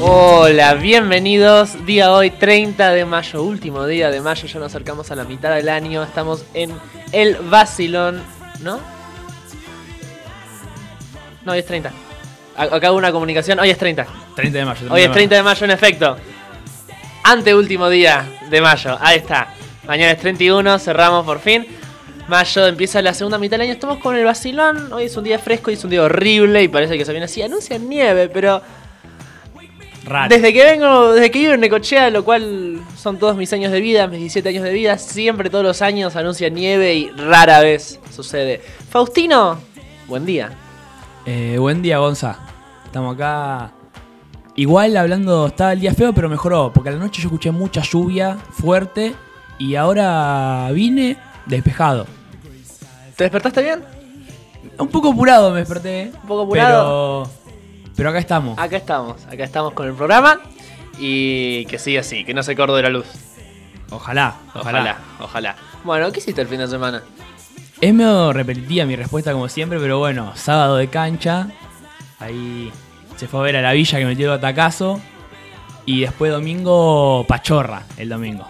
Hola, bienvenidos. Día hoy, 30 de mayo, último día de mayo. Ya nos acercamos a la mitad del año. Estamos en el Basilón, ¿no? No, hoy es 30. A- Acá hubo una comunicación. Hoy es 30. 30 de mayo. Hoy es 30 de mayo, en efecto. Anteúltimo día de mayo. Ahí está. Mañana es 31, cerramos por fin. Mayo empieza la segunda mitad del año. Estamos con el vacilón. Hoy es un día fresco y es un día horrible. Y parece que se viene así. Anuncian nieve, pero. Raro. Desde que vengo, desde que vivo en Necochea, lo cual son todos mis años de vida, mis 17 años de vida, siempre todos los años anuncian nieve y rara vez sucede. Faustino, buen día. Eh, buen día, Gonza. Estamos acá. Igual hablando, estaba el día feo, pero mejoró. Porque a la noche yo escuché mucha lluvia fuerte. Y ahora vine despejado. ¿Te despertaste bien? Un poco apurado me desperté. Un poco apurado. Pero, pero acá estamos. Acá estamos, acá estamos con el programa y que siga así, que no se corte la luz. Ojalá, ojalá, Ojalá, ojalá. Bueno, ¿qué hiciste el fin de semana? Es medio repetitiva mi respuesta como siempre, pero bueno, sábado de cancha. Ahí se fue a ver a la villa que metió el atacazo. Y después domingo, pachorra el domingo.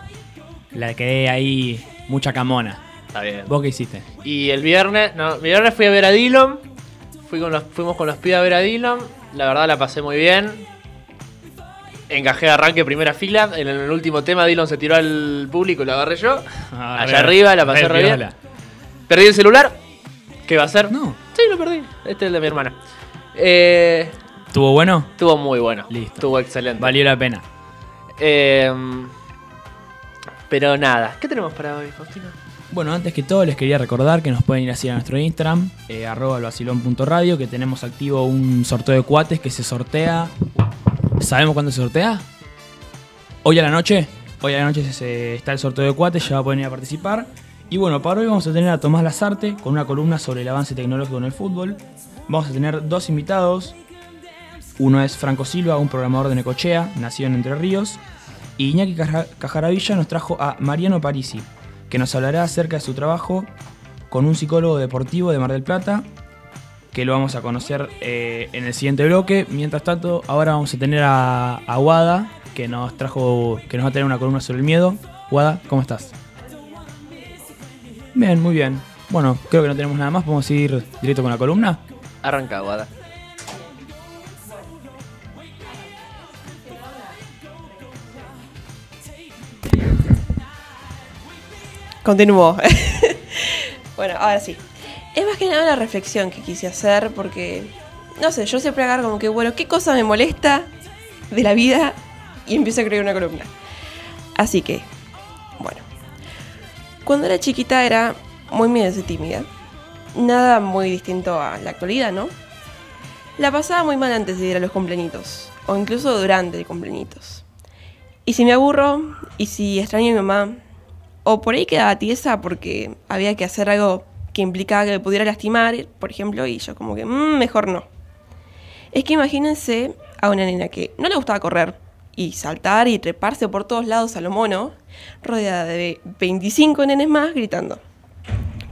La quedé ahí mucha camona. Está bien. ¿Vos qué hiciste? Y el viernes, no, el viernes fui a ver a Dillon. Fui con los, fuimos con los pibes a ver a Dillon. La verdad la pasé muy bien. Encajé de arranque primera fila. En el último tema Dillon se tiró al público y lo agarré yo. Allá arriba la pasé re bien. Perdí el celular. ¿Qué va a hacer? No. Sí, lo perdí. Este es el de mi hermana. Eh, ¿Estuvo bueno? estuvo muy bueno. Listo. Estuvo excelente. Valió la pena. Eh, pero nada. ¿Qué tenemos para hoy, Faustino? Bueno, antes que todo les quería recordar que nos pueden ir así a nuestro Instagram, eh, arroba elvacilón.radio, que tenemos activo un sorteo de cuates que se sortea. ¿Sabemos cuándo se sortea? Hoy a la noche. Hoy a la noche se- está el sorteo de cuates, ya poder ir a participar. Y bueno, para hoy vamos a tener a Tomás Lazarte con una columna sobre el avance tecnológico en el fútbol. Vamos a tener dos invitados. Uno es Franco Silva, un programador de Necochea, nacido en Entre Ríos. Y Iñaki Caja- Cajaravilla nos trajo a Mariano Parisi, que nos hablará acerca de su trabajo con un psicólogo deportivo de Mar del Plata, que lo vamos a conocer eh, en el siguiente bloque. Mientras tanto, ahora vamos a tener a, a Wada, que nos trajo, que nos va a tener una columna sobre el miedo. Wada, ¿cómo estás? Bien, muy bien. Bueno, creo que no tenemos nada más, podemos ir directo con la columna. Arranca, Guada. Continúo. bueno, ahora sí. Es más que nada una reflexión que quise hacer porque, no sé, yo siempre agarro como que, bueno, ¿qué cosa me molesta de la vida? Y empiezo a crear una columna. Así que, bueno. Cuando era chiquita era muy miedosa y tímida. Nada muy distinto a la actualidad, ¿no? La pasaba muy mal antes de ir a los cumpleañitos. O incluso durante el cumpleañitos. Y si me aburro, y si extraño a mi mamá, o por ahí quedaba tiesa porque había que hacer algo que implicaba que me pudiera lastimar, por ejemplo, y yo como que, "Mm, mejor no. Es que imagínense a una nena que no le gustaba correr y saltar y treparse por todos lados a lo mono, rodeada de 25 nenes más gritando.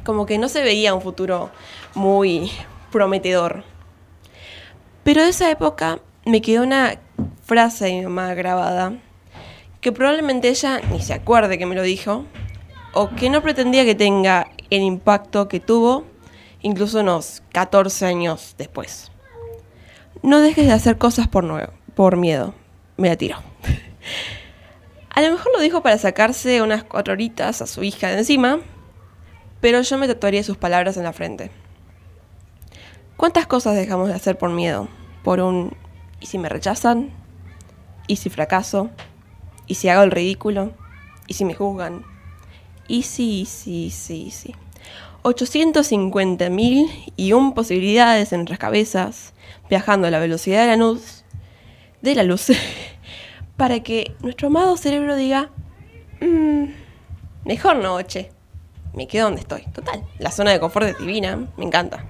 Como que no se veía un futuro muy prometedor. Pero de esa época me quedó una frase de mi mamá grabada que probablemente ella ni se acuerde que me lo dijo, o que no pretendía que tenga el impacto que tuvo, incluso unos 14 años después. No dejes de hacer cosas por, miedo. Me la tiró. A lo mejor lo dijo para sacarse unas cuatro horitas a su hija de encima, pero yo me tatuaría sus palabras en la frente. ¿Cuántas cosas dejamos de hacer por miedo? Por un ¿y si me rechazan? ¿Y si fracaso? ¿Y si hago el ridículo? ¿Y si me juzgan? ¿Y si, sí, sí, sí? 850.000 y un posibilidades en nuestras cabezas, viajando a la velocidad de la luz, de la luz, para que nuestro amado cerebro diga, "Mm, mejor no, che, me quedo donde estoy. Total, la zona de confort es divina, me encanta.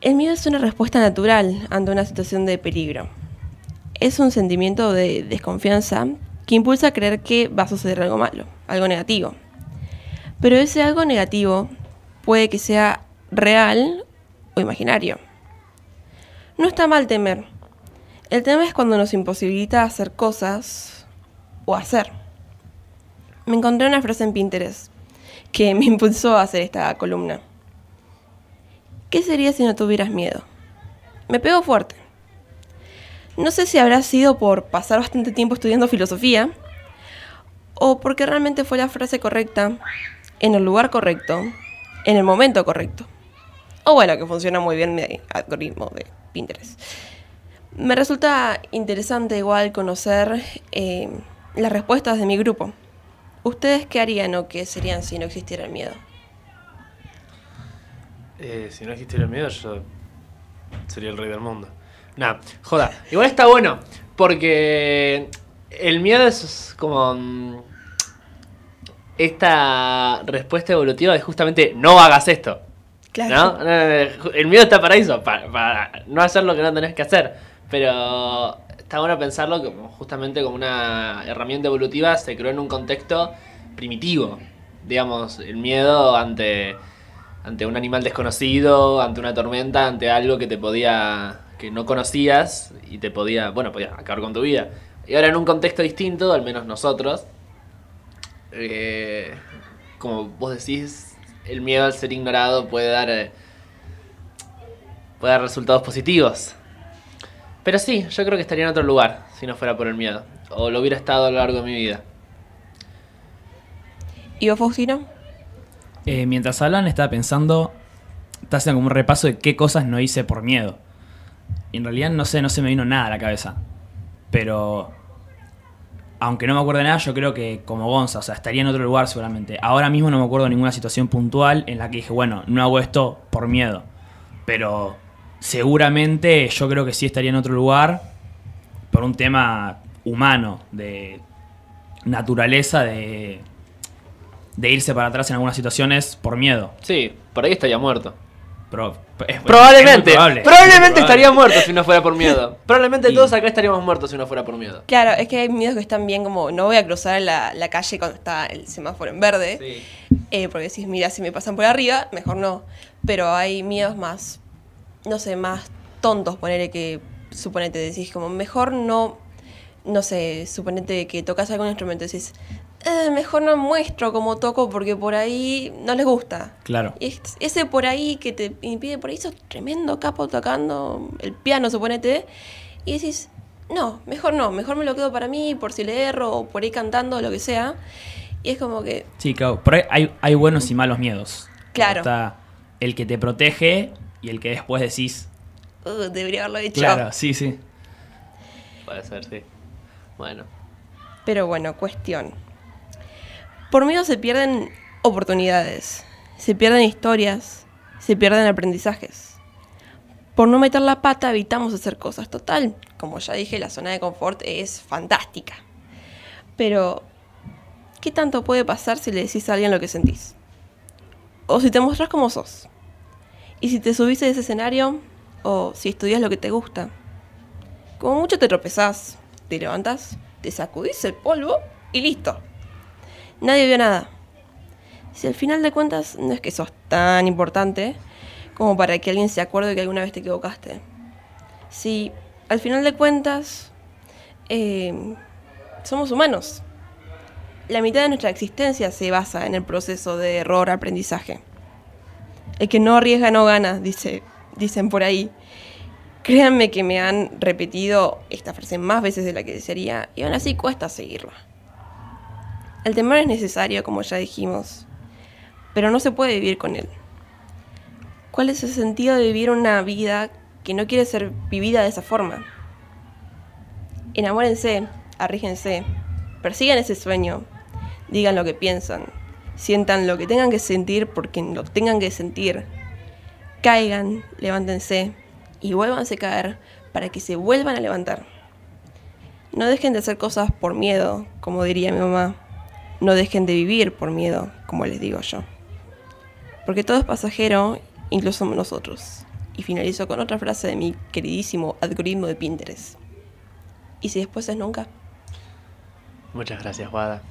El miedo es una respuesta natural ante una situación de peligro. Es un sentimiento de desconfianza que impulsa a creer que va a suceder algo malo, algo negativo. Pero ese algo negativo puede que sea real o imaginario. No está mal temer. El tema es cuando nos imposibilita hacer cosas o hacer. Me encontré una frase en Pinterest que me impulsó a hacer esta columna. ¿Qué sería si no tuvieras miedo? Me pegó fuerte. No sé si habrá sido por pasar bastante tiempo estudiando filosofía o porque realmente fue la frase correcta, en el lugar correcto, en el momento correcto. O bueno, que funciona muy bien mi algoritmo de Pinterest. Me resulta interesante igual conocer eh, las respuestas de mi grupo. ¿Ustedes qué harían o qué serían si no existiera el miedo? Eh, si no existiera el miedo, yo sería el rey del mundo. Nah, joda. Igual está bueno, porque el miedo es como. mm, Esta respuesta evolutiva de justamente no hagas esto. Claro. No, El miedo está para eso, para, para no hacer lo que no tenés que hacer. Pero está bueno pensarlo como justamente como una herramienta evolutiva, se creó en un contexto primitivo. Digamos, el miedo ante, ante un animal desconocido, ante una tormenta, ante algo que te podía. Que no conocías y te podía. bueno, podía acabar con tu vida. Y ahora en un contexto distinto, al menos nosotros, eh, como vos decís, el miedo al ser ignorado puede dar, eh, puede dar resultados positivos. Pero sí, yo creo que estaría en otro lugar si no fuera por el miedo. O lo hubiera estado a lo largo de mi vida. ¿Y vos, Faustino? Eh, mientras hablan, estaba pensando, está haciendo como un repaso de qué cosas no hice por miedo. En realidad no sé, no se me vino nada a la cabeza. Pero, aunque no me acuerdo de nada, yo creo que como Gonza, o sea, estaría en otro lugar seguramente. Ahora mismo no me acuerdo de ninguna situación puntual en la que dije, bueno, no hago esto por miedo. Pero seguramente yo creo que sí estaría en otro lugar por un tema humano, de naturaleza, de, de irse para atrás en algunas situaciones por miedo. Sí, por ahí estaría muerto. Es- Probablemente, probable, probablemente estaría muerto si no fuera por miedo. Probablemente Y- todos acá estaríamos muertos si no fuera por miedo. Claro, es que hay miedos que están bien como no voy a cruzar la, la calle cuando está el semáforo en verde. Sí. Eh, porque decís, mira, si me pasan por arriba, mejor no. Pero hay miedos más, no sé, más tontos, ponerle que, suponete, decís como, mejor no, no sé, suponete que tocas algún instrumento, decís, "Eh, mejor no muestro cómo toco porque por ahí no les gusta. Claro. Y es- ese por ahí que te impide, por ahí sos tremendo capo tocando el piano, suponete, y decís, no, mejor no, mejor me lo quedo para mí, por si le erro, o por ahí cantando, lo que sea. Y es como que, Sí, claro. Por ahí hay, hay buenos y malos miedos. Claro. Está el que te protege y el que después decís. "Uh, debería haberlo hecho. Claro, sí, sí. Puede ser, sí. Bueno. Pero bueno, cuestión. Por miedo se pierden oportunidades, se pierden historias, se pierden aprendizajes. Por no meter la pata evitamos hacer cosas. Total, como ya dije, la zona de confort es fantástica. Pero, ¿qué tanto puede pasar si le decís a alguien lo que sentís? O si te mostrás como sos. Y si te subís a ese escenario, o si estudias lo que te gusta. Como mucho te tropezás, te levantás, te sacudís el polvo y listo. Nadie vio nada. Si al final de cuentas no es que sos tan importante como para que alguien se acuerde que alguna vez te equivocaste. Si al final de cuentas eh, somos humanos. La mitad de nuestra existencia se basa en el proceso de error-aprendizaje. El que no arriesga no gana, dice, dicen por ahí. Créanme que me han repetido esta frase más veces de la que desearía y aún así cuesta seguirla. El temor es necesario, como ya dijimos, pero no se puede vivir con él. ¿Cuál es el sentido de vivir una vida que no quiere ser vivida de esa forma? Enamórense, arrígense, persigan ese sueño, digan lo que piensan, sientan lo que tengan que sentir porque lo tengan que sentir, caigan, levántense y vuélvanse a caer para que se vuelvan a levantar. No dejen de hacer cosas por miedo, como diría mi mamá no dejen de vivir por miedo, como les digo yo. Porque todo es pasajero, incluso nosotros. Y finalizo con otra frase de mi queridísimo algoritmo de Pinterest. ¿Y si después es nunca? Muchas gracias, Wada.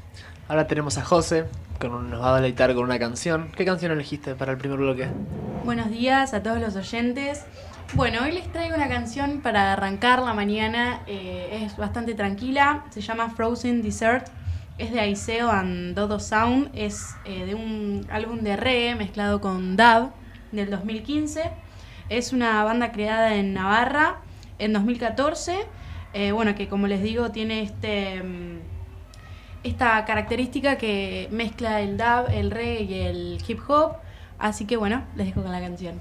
Ahora tenemos a José, con un, nos va a deleitar con una canción. ¿Qué canción elegiste para el primer bloque? Buenos días a todos los oyentes. Bueno, hoy les traigo una canción para arrancar la mañana. Eh, es bastante tranquila. Se llama Frozen Dessert es de Aiseo and Dodo Sound, es eh, de un álbum de reggae mezclado con dub del 2015. Es una banda creada en Navarra en 2014, eh, bueno, que como les digo tiene este, mm, esta característica que mezcla el dub, el reggae y el hip hop. Así que bueno, les dejo con la canción.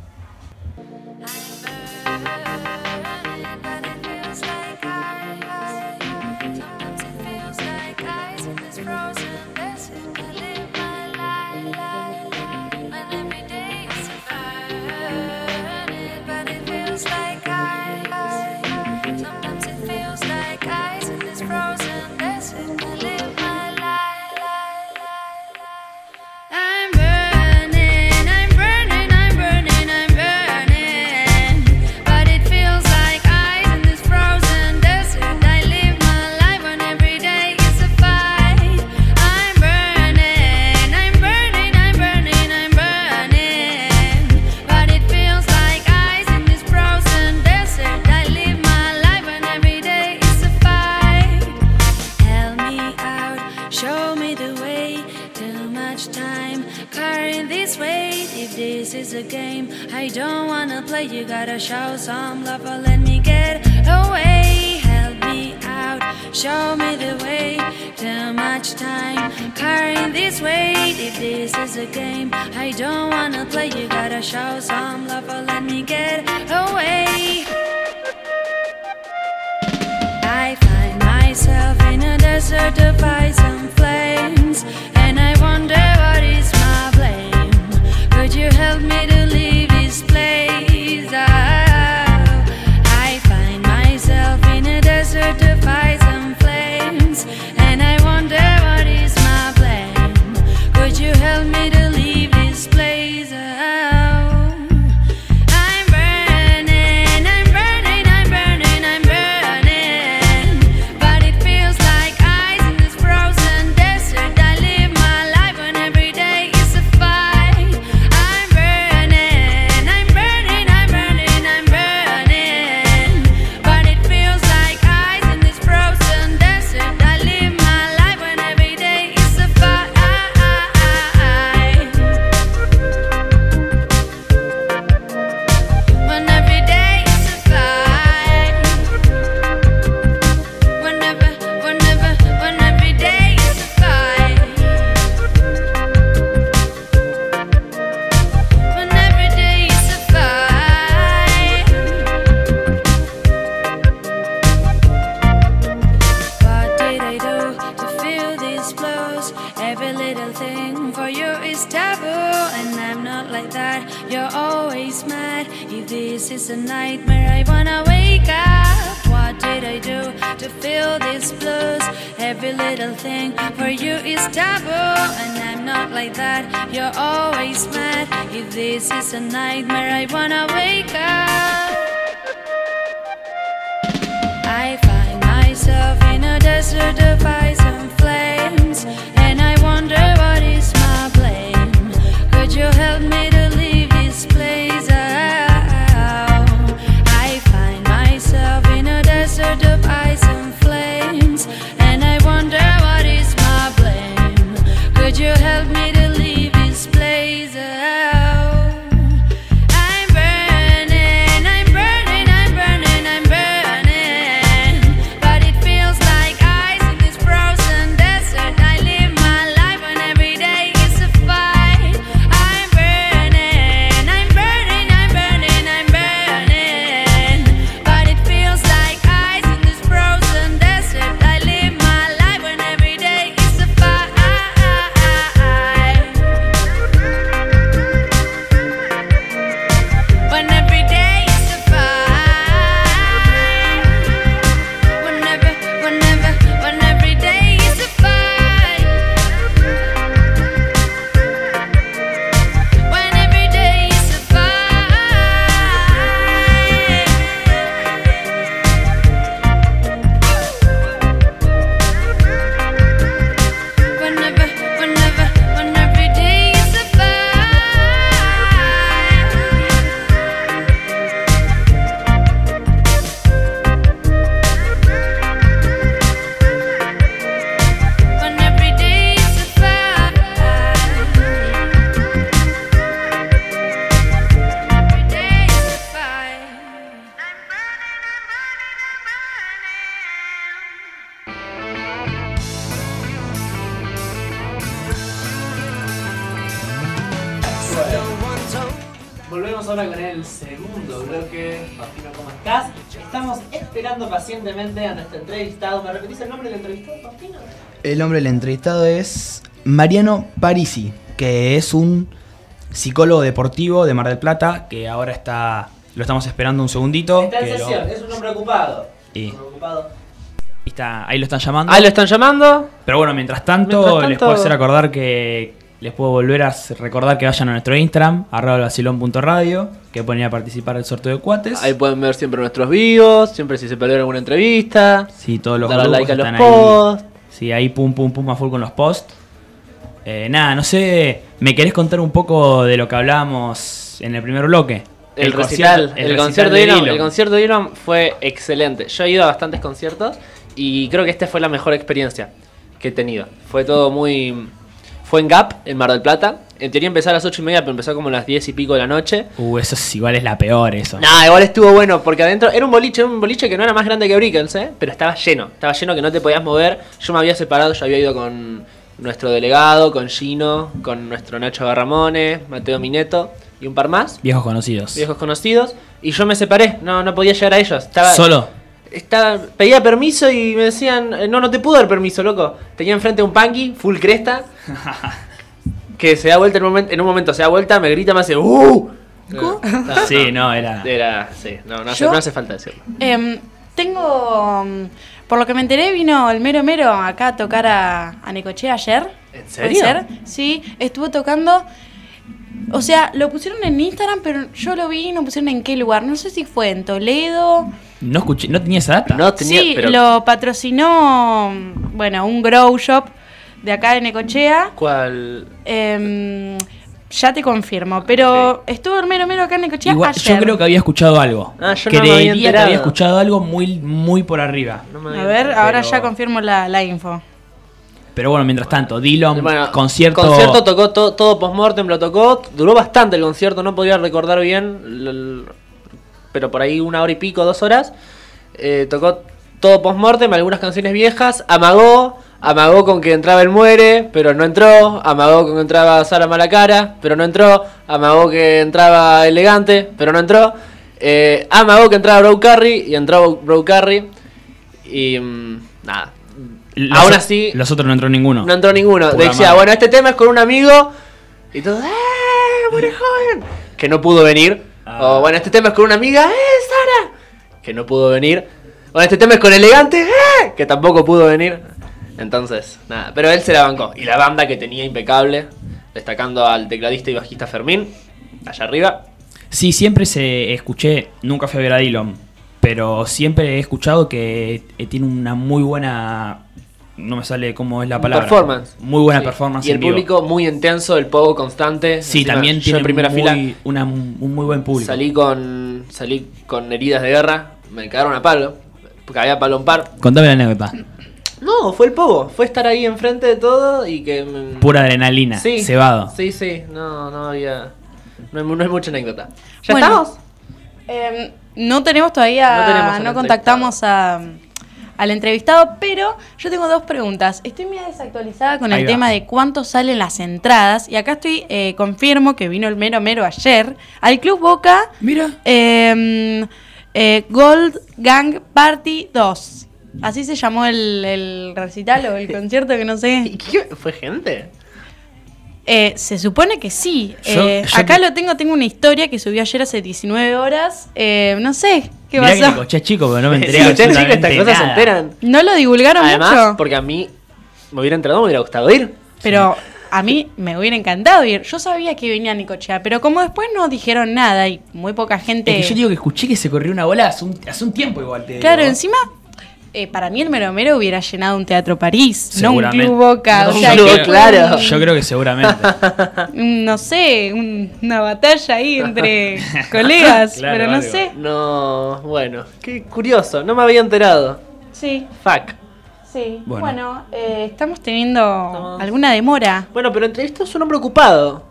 Show some love, or let me get away. Help me out, show me the way. Too much time carrying this weight. If this is a game, I don't wanna play. You gotta show some love, or let me get away. I find myself in a desert of ice. Esperando pacientemente a nuestro entrevistado. ¿Me repetís el nombre del entrevistado, Faustino? El nombre del entrevistado es Mariano Parisi, que es un psicólogo deportivo de Mar del Plata, que ahora está. Lo estamos esperando un segundito. Está en lo- sesión, es un hombre ocupado. Y- Un hombre ocupado. está- ahí lo están llamando. Ahí lo están llamando. Pero bueno, mientras tanto, Mientras les tanto- puedo hacer acordar que. Les puedo volver a recordar que vayan a nuestro Instagram, arroba vacilón.radio, que pueden ir a participar del sorteo de cuates. Ahí pueden ver siempre nuestros vivos, siempre si se perdieron alguna entrevista. Sí, todos los grupos like a los posts. ahí. Sí, ahí pum pum pum a full con los posts. Eh, nada, no sé, ¿me querés contar un poco de lo que hablábamos en el primer bloque? El, recital, el, concierto de Dylan. el concierto de Dylan fue excelente. Yo he ido a bastantes conciertos y creo que esta fue la mejor experiencia que he tenido. Fue todo muy... Fue en Gap, en Mar del Plata. En teoría empezó a las 8 y media, pero empezó como a las 10 y pico de la noche. Uh, eso es igual es la peor, eso. Nah, igual estuvo bueno, porque adentro era un boliche, era un boliche que no era más grande que Brickens, ¿eh? pero estaba lleno, estaba lleno que no te podías mover. Yo me había separado, yo había ido con nuestro delegado, con Gino, con nuestro Nacho Garramone, Mateo Mineto y un par más, Viejos conocidos. viejos conocidos, y yo me separé, no, no podía llegar a ellos. Estaba, Solo. Estaba, pedía permiso y me decían, eh, no, no te puedo dar permiso, loco. Tenía enfrente un punky, full cresta, que se da vuelta en un momento, en un momento se da vuelta, me grita, me hace, ¡uh! No, no, Sí, no, era. era, sí, no, no hace, Yo- no hace falta decirlo. Em, tengo. mm, Por lo que me enteré, vino el mero mero acá a tocar a, a Necochea ayer. ¿En ¿Puede serio? ser? Sí, estuvo tocando. O sea, lo pusieron en Instagram, pero yo lo vi y no pusieron en qué lugar. No sé si fue en Toledo. No escuché, no tenía esa data. No tenía, sí, pero lo patrocinó, mm, bueno, un grow shop de acá de Necochea. ¿cuál? Em, ya te confirmo, pero estuvo el mero mero acá en Necochea Igual, ayer. yo creo que había escuchado algo. Ah, yo no me Creería había que había escuchado algo muy, muy por arriba. No me A ver, enterado, ahora pero- ya confirmo la, la info. Pero bueno, mientras tanto, Dylan, Bueno, concierto. concierto tocó to- todo post-mortem, lo tocó. Duró bastante el concierto, no podía recordar bien. Pero por ahí una hora y pico, dos horas. Eh, tocó todo post-mortem, algunas canciones viejas. Amagó, amagó con que entraba el muere, pero no entró. Amagó con que entraba Sara Malacara, pero no entró. Amagó que entraba elegante, pero no entró. Eh, amagó que entraba Bro Carry y entró Bro Carry. Y mm, nada. los- Aún así, Los otros no entró ninguno. no entró ninguno. Pura Decía, madre. bueno, este tema es con un amigo. Y todo, ¡eh! ¡Muere joven! Que no pudo venir. Ah. O bueno, este tema es con una amiga, ¡eh! ¡Sara! Que no pudo venir. Bueno, este tema es con elegante, ¡eh! Que tampoco pudo venir. Entonces, nada. Pero él se la bancó. Y la banda que tenía impecable. Destacando al tecladista y bajista Fermín. Allá arriba. Sí, siempre se escuché, nunca fui a ver a Dylan, pero siempre he escuchado que eh, tiene una muy buena. No me sale cómo es la palabra. Performance. Muy buena Sí. performance. Y el en vivo. público muy intenso, el pogo constante. Sí, Encima, también tiene en primera muy- fila. una- un muy buen público. Salí con salí con heridas de guerra, me cagaron a palo, porque había palo en par. Contame la anécdota. No, fue el pogo, fue estar ahí enfrente de todo y que... Pura adrenalina, sí, cebado. Sí, sí, no, no había... No hay, no hay mucha anécdota. ¿Ya Bueno. estamos? Em, no tenemos todavía, No no, tenemos al contactamos a- al entrevistado, pero yo tengo dos preguntas. Estoy medio desactualizada con Ahí el va. tema de cuánto salen las entradas y acá estoy, eh, confirmo que vino el mero mero ayer al Club Boca Mira. em, eh, Gold Gang Party 2. Así se llamó el, el recital o el concierto que no ¿Y sé. qué? ¿Fue gente? Eh, se supone que sí. Yo- Eh, yo acá te- lo tengo, tengo una historia que subió ayer hace 19 horas. Eh, no sé qué Mirá que pasó. Necochea es chico, pero no me enteré Sí, ustedes sí que absolutamente estas cosas se enteran. No lo divulgaron Además, mucho. porque a mí me hubiera entrado, me hubiera gustado ir. Pero a mí me hubiera encantado ir. Yo sabía que venía Nicochea, pero como después no dijeron nada y muy poca gente. Es que yo digo que escuché que se corrió una bola hace un, hace un tiempo igual. Te claro, digo. encima. Eh, para mí el Mero Mero hubiera llenado un Teatro París, no un. Club Boca. No, o un sea, que Boca, claro. Yo creo que seguramente. no sé, un- una batalla ahí entre colegas, Claro, pero no algo. sé. No, bueno, qué curioso, no me había enterado. Sí, Fuck. sí. Bueno. Bueno, eh, estamos teniendo Estamos- alguna demora. Bueno, pero entre esto es un hombre ocupado.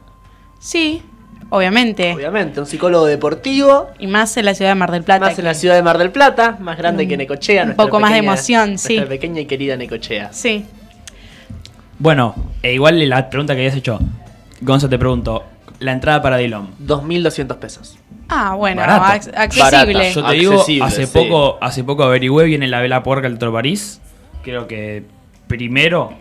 Sí, obviamente. Obviamente, un psicólogo deportivo, Y más en la ciudad de Mar del Plata. más en la ciudad de Mar del Plata, más grande Un- que Necochea. un poco más de pequeña- emoción, sí. Nuestra pequeña y querida Necochea. Sí. Bueno, e igual la pregunta que habías hecho, Gonza te pregunto, la entrada para Dillon. 2.200 pesos. Ah, bueno, ac- accesible. Barata. Yo te digo, hace sí. poco, hace poco averigüé, viene la vela puerca del Toro París. Creo que primero,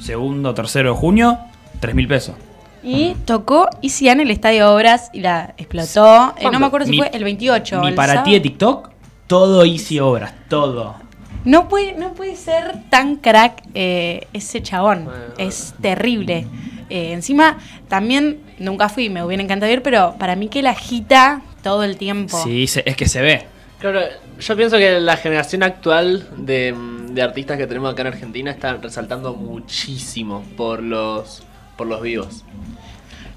segundo, tercero de junio, 3 mil pesos. Y tocó Easy en el Estadio Obras y la explotó. Eh, no me acuerdo si Mi- fue el 28. Mi el para ti de TikTok, todo easy obras, todo. No puede, no puede ser tan crack eh, ese chabón. Bueno. Es terrible. Eh, encima, también nunca fui, me hubiera encantado ir, pero para mí que la agita todo el tiempo. Sí, es que se ve. Claro, yo pienso que la generación actual de, de artistas que tenemos acá en Argentina está resaltando muchísimo por los por los vivos.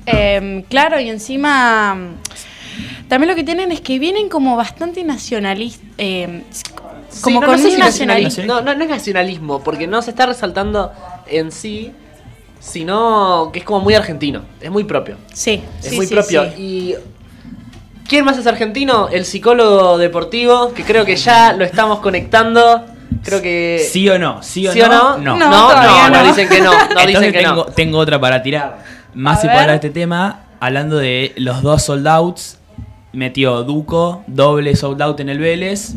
Eh, claro, y encima también lo que tienen es que vienen como bastante nacionalistas. como Sí, no, con no sé un si nacionalismo. nacionalismo. No, no, no es nacionalismo, porque no se está resaltando en sí, sino que es como muy argentino, es muy propio. Sí, Es sí, muy sí, propio. sí. Y. ¿Quién más es argentino? El psicólogo deportivo, que creo que ya lo estamos conectando. Creo que. ¿Sí o no? ¿Sí o ¿Sí o no? no? No, no, no, no. dicen que no. No Entonces dicen que tengo, no. tengo otra para tirar. Más y para este tema, hablando de los dos sold outs, metió Duco, doble sold out en el Vélez,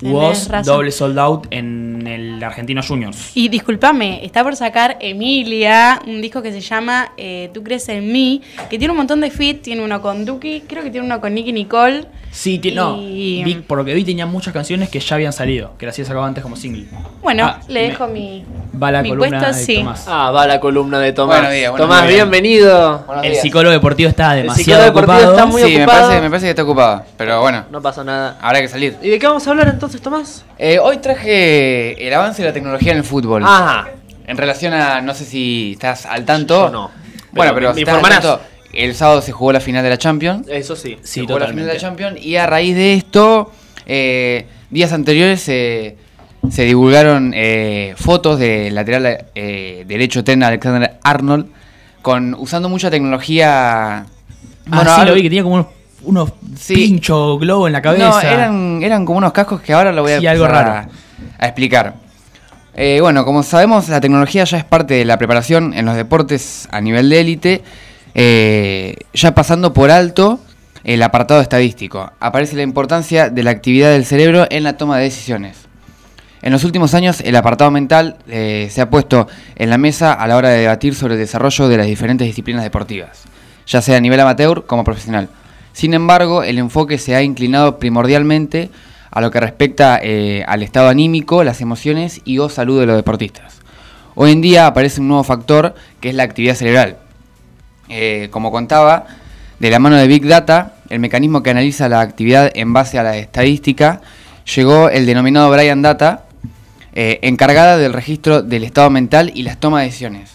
razón. doble sold out en el Argentino Juniors. Y discúlpame, está por sacar Emilia, un disco que se llama eh, Tú crees en mí, que tiene un montón de feat, tiene uno con Duki, creo que tiene uno con Nicky Nicole. Sí, ti- no, Y- vi- por lo que vi tenía muchas canciones que ya habían salido, que las había sacado antes como single. Bueno, Ah, le me- dejo mi, Va la mi columna puesto, de sí. Tomás. Ah, va la columna de Tomás. Buenos días, buenos Tomás, días. bienvenido. Buenos El días. psicólogo deportivo está demasiado psicólogo deportivo ocupado. está muy sí, me ocupado. parece, me parece que está ocupado. Pero bueno, No pasa nada. habrá que salir. ¿Y de qué vamos a hablar entonces, Tomás? Eh, hoy traje el avance de la tecnología en el fútbol. Ajá. En relación a, no sé si estás al tanto. Yo no. Bueno, Pero me si estás al informarás. tanto, el sábado se jugó la final de la Champions. Eso sí. Sí, se jugó la final de la. Champions y a raíz de esto, eh, días anteriores se- se divulgaron eh, fotos del lateral eh, derecho Ten Alexander Arnold con usando mucha tecnología. Ah, sí, ahora- lo vi que tenía como unos, unos Sí. pinchos globo en la cabeza. No, eran, eran como unos cascos que ahora lo voy a Sí, algo raro. A, a explicar. Eh, bueno, como sabemos, la tecnología ya es parte de la preparación en los deportes a nivel de élite, eh, ya pasando por alto el apartado estadístico. Aparece la importancia de la actividad del cerebro en la toma de decisiones. En los últimos años, el apartado mental eh, se ha puesto en la mesa a la hora de debatir sobre el desarrollo de las diferentes disciplinas deportivas, ya sea a nivel amateur como profesional. Sin embargo, el enfoque se ha inclinado primordialmente a lo que respecta eh, al estado anímico, las emociones y o salud de los deportistas. Hoy en día aparece un nuevo factor que es la actividad cerebral. Eh, como contaba, de la mano de Big Data, el mecanismo que analiza la actividad en base a la estadística, llegó el denominado Brian Data, eh, encargada del registro del estado mental y las tomas de decisiones.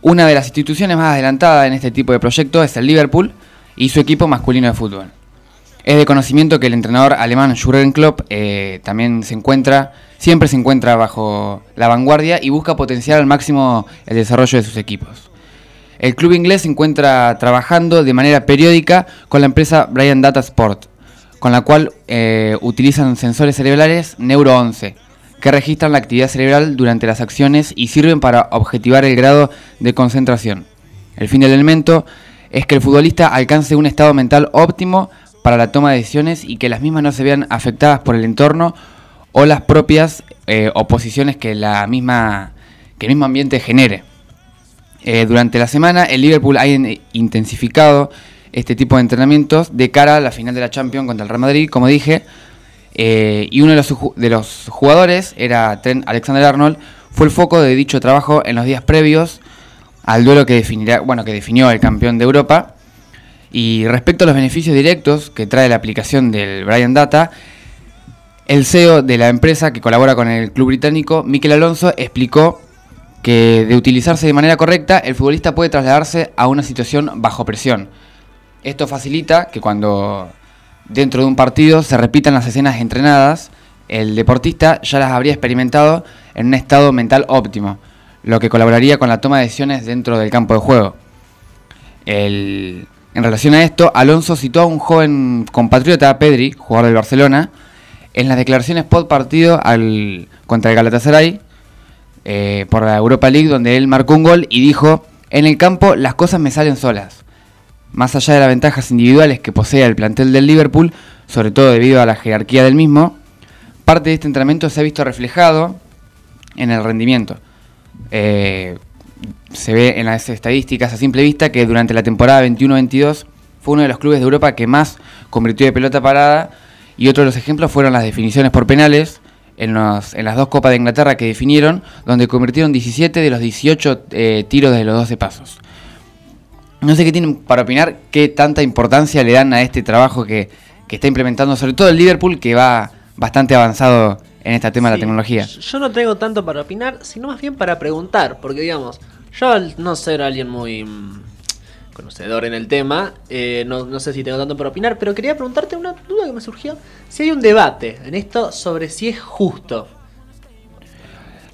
Una de las instituciones más adelantadas en este tipo de proyectos es el Liverpool y su equipo masculino de fútbol. Es de conocimiento que el entrenador alemán Jurgen Klopp eh, también se encuentra, siempre se encuentra bajo la vanguardia y busca potenciar al máximo el desarrollo de sus equipos. El club inglés se encuentra trabajando de manera periódica con la empresa Brian Data Sport, con la cual eh, utilizan sensores cerebrales Neuro 11, que registran la actividad cerebral durante las acciones y sirven para objetivar el grado de concentración. El fin del elemento es que el futbolista alcance un estado mental óptimo para la toma de decisiones y que las mismas no se vean afectadas por el entorno o las propias eh, oposiciones que, la misma, que el mismo ambiente genere. Eh, durante la semana el Liverpool ha in- intensificado este tipo de entrenamientos de cara a la final de la Champions contra el Real Madrid, como dije, eh, y uno de los, de los jugadores era Trent Alexander Arnold, fue el foco de dicho trabajo en los días previos al duelo que definirá, bueno, que definió el campeón de Europa. Y respecto a los beneficios directos que trae la aplicación del Brian Data, el CEO de la empresa que colabora con el club británico, Mikel Alonso, explicó que de utilizarse de manera correcta, el futbolista puede trasladarse a una situación bajo presión. Esto facilita que cuando dentro de un partido se repitan las escenas entrenadas, el deportista ya las habría experimentado en un estado mental óptimo, lo que colaboraría con la toma de decisiones dentro del campo de juego. El- en relación a esto, Alonso citó a un joven compatriota, Pedri, jugador del Barcelona, en las declaraciones post partido al, contra el Galatasaray eh, por la Europa League, donde él marcó un gol y dijo En el campo las cosas me salen solas. Más allá de las ventajas individuales que posee el plantel del Liverpool, sobre todo debido a la jerarquía del mismo, parte de este entrenamiento se ha visto reflejado en el rendimiento. Eh, se ve en las estadísticas a simple vista que durante la temporada 21-22 fue uno de los clubes de Europa que más convirtió de pelota parada y otro de los ejemplos fueron las definiciones por penales en, los- en las dos Copas de Inglaterra que definieron, donde convirtieron 17 de los 18 eh, tiros de los 12 pasos. No sé qué tienen para opinar, qué tanta importancia le dan a este trabajo que, que está implementando, sobre todo el Liverpool, que va bastante avanzado en este tema de la tecnología. Yo no tengo tanto para opinar, sino más bien para preguntar, porque digamos, yo al no ser alguien muy conocedor en el tema, eh, no, no sé si tengo tanto para opinar, pero quería preguntarte una duda que me surgió, si hay un debate en esto sobre si es justo.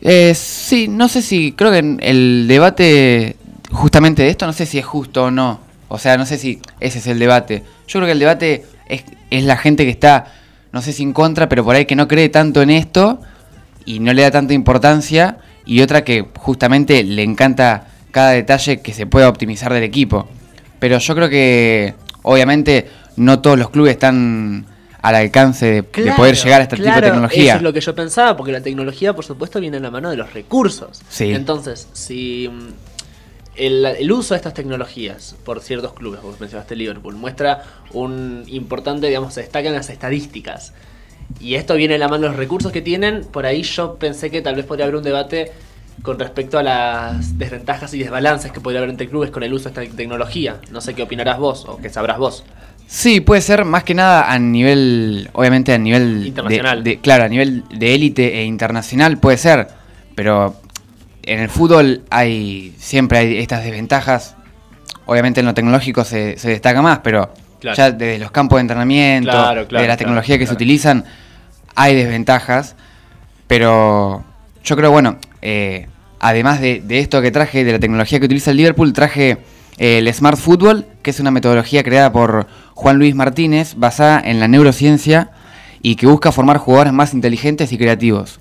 Eh, sí, no sé si, creo que en el debate justamente de esto, no sé si es justo o no. O sea, no sé si ese es el debate. Yo creo que el debate es, es la gente que está, no sé si en contra, pero por ahí que no cree tanto en esto y no le da tanta importancia. Y otra que justamente le encanta cada detalle que se pueda optimizar del equipo. Pero yo creo que, obviamente, no todos los clubes están al alcance de, de poder llegar a este tipo de tecnología. Eso es lo que yo pensaba, porque la tecnología, por supuesto, viene en la mano de los recursos. Sí. Entonces, si mm, el, el uso de estas tecnologías por ciertos clubes, vos mencionaste Liverpool, muestra un importante, digamos, se destacan las estadísticas. Y esto viene en la mano de los recursos que tienen. Por ahí yo pensé que tal vez podría haber un debate con respecto a las desventajas y desbalances que podría haber entre clubes con el uso de esta tecnología. No sé qué opinarás vos o qué sabrás vos. Sí, puede ser más que nada a nivel, obviamente a nivel Internacional. de- claro, a nivel de élite e internacional puede ser, pero en el fútbol hay siempre hay estas desventajas. Obviamente en lo tecnológico se, se destaca más, pero Claro. ya desde los campos de entrenamiento, Claro, claro, de la tecnología que se utilizan, hay desventajas, pero yo creo, bueno, eh, además de, esto que traje, de la tecnología que utiliza el Liverpool, traje eh, el Smart Football, que es una metodología creada por Juan Luis Martínez, basada en la neurociencia y que busca formar jugadores más inteligentes y creativos.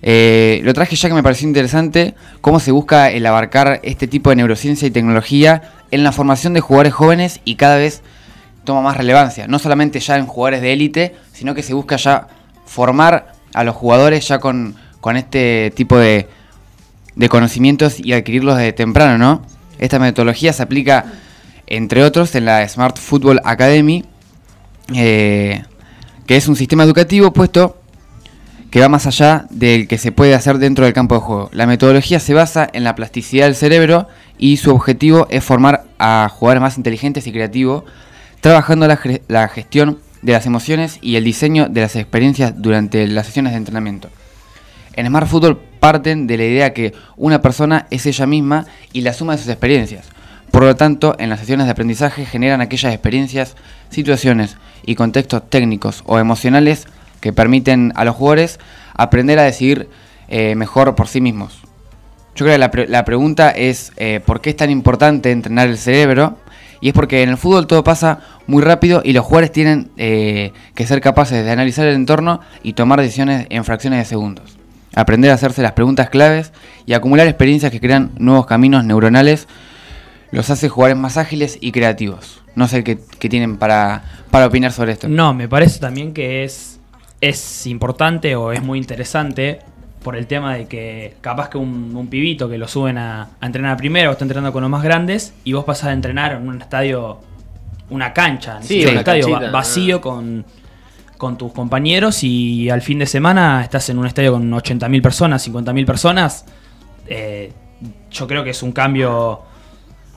Eh, lo traje ya que me pareció interesante cómo se busca el abarcar este tipo de neurociencia y tecnología en la formación de jugadores jóvenes y cada vez toma más relevancia. No solamente ya en jugadores de élite, sino que se busca ya formar a los jugadores ya con, con este tipo de, de conocimientos y adquirirlos desde temprano, ¿no? Esta metodología se aplica, entre otros, en la Smart Football Academy, eh, que es un sistema educativo puesto que va más allá del que se puede hacer dentro del campo de juego. La metodología se basa en la plasticidad del cerebro y su objetivo es formar a jugadores más inteligentes y creativos, trabajando la gestión de las emociones y el diseño de las experiencias durante las sesiones de entrenamiento. En Smart Football parten de la idea que una persona es ella misma y la suma de sus experiencias. Por lo tanto, en las sesiones de aprendizaje generan aquellas experiencias, situaciones y contextos técnicos o emocionales que permiten a los jugadores aprender a decidir eh, mejor por sí mismos. Yo creo que la, pre- la pregunta es eh, por qué es tan importante entrenar el cerebro. Y es porque en el fútbol todo pasa muy rápido y los jugadores tienen eh, que ser capaces de analizar el entorno y tomar decisiones en fracciones de segundos. Aprender a hacerse las preguntas claves y acumular experiencias que crean nuevos caminos neuronales los hace jugadores más ágiles y creativos. No sé qué, qué tienen para, para opinar sobre esto. No, me parece también que es, es importante o es muy interesante por el tema de que capaz que un, un pibito que lo suben a, a entrenar primero o está entrenando con los más grandes y vos pasás a entrenar en un estadio, una cancha, Sí, un una estadio canchita, vacío con, con tus compañeros y al fin de semana estás en un estadio con 80.000 personas, 50.000 personas. eh, yo creo que es un cambio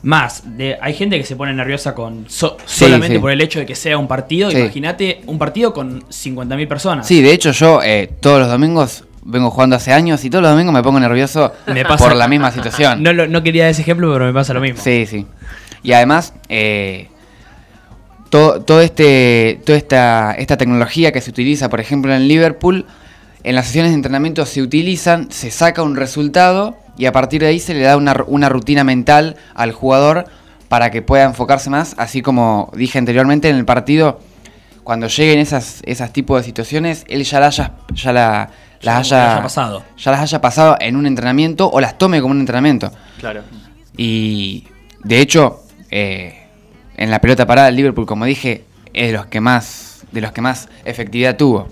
más. De, hay gente que se pone nerviosa con so- Sí, solamente sí. por el hecho de que sea un partido. Sí. Imagínate un partido con 50.000 personas. Sí, de hecho yo eh, todos los domingos vengo jugando hace años y todos los domingos me pongo nervioso Me pasa- por la misma situación. No, no quería ese ejemplo, pero me pasa lo mismo. Sí, sí. Y además, eh, todo, todo este, toda esta, esta tecnología que se utiliza, por ejemplo, en Liverpool, en las sesiones de entrenamiento se utilizan, se saca un resultado y a partir de ahí se le da una, una rutina mental al jugador para que pueda enfocarse más, así como dije anteriormente en el partido, cuando lleguen esas, esas tipos de situaciones, él ya, la haya, ya la, las Ya haya, haya pasado. ya las haya pasado en un entrenamiento o las tome como un entrenamiento. Claro. Y de hecho, eh, en la pelota parada Liverpool, como dije, es de los que más, de los que más efectividad tuvo.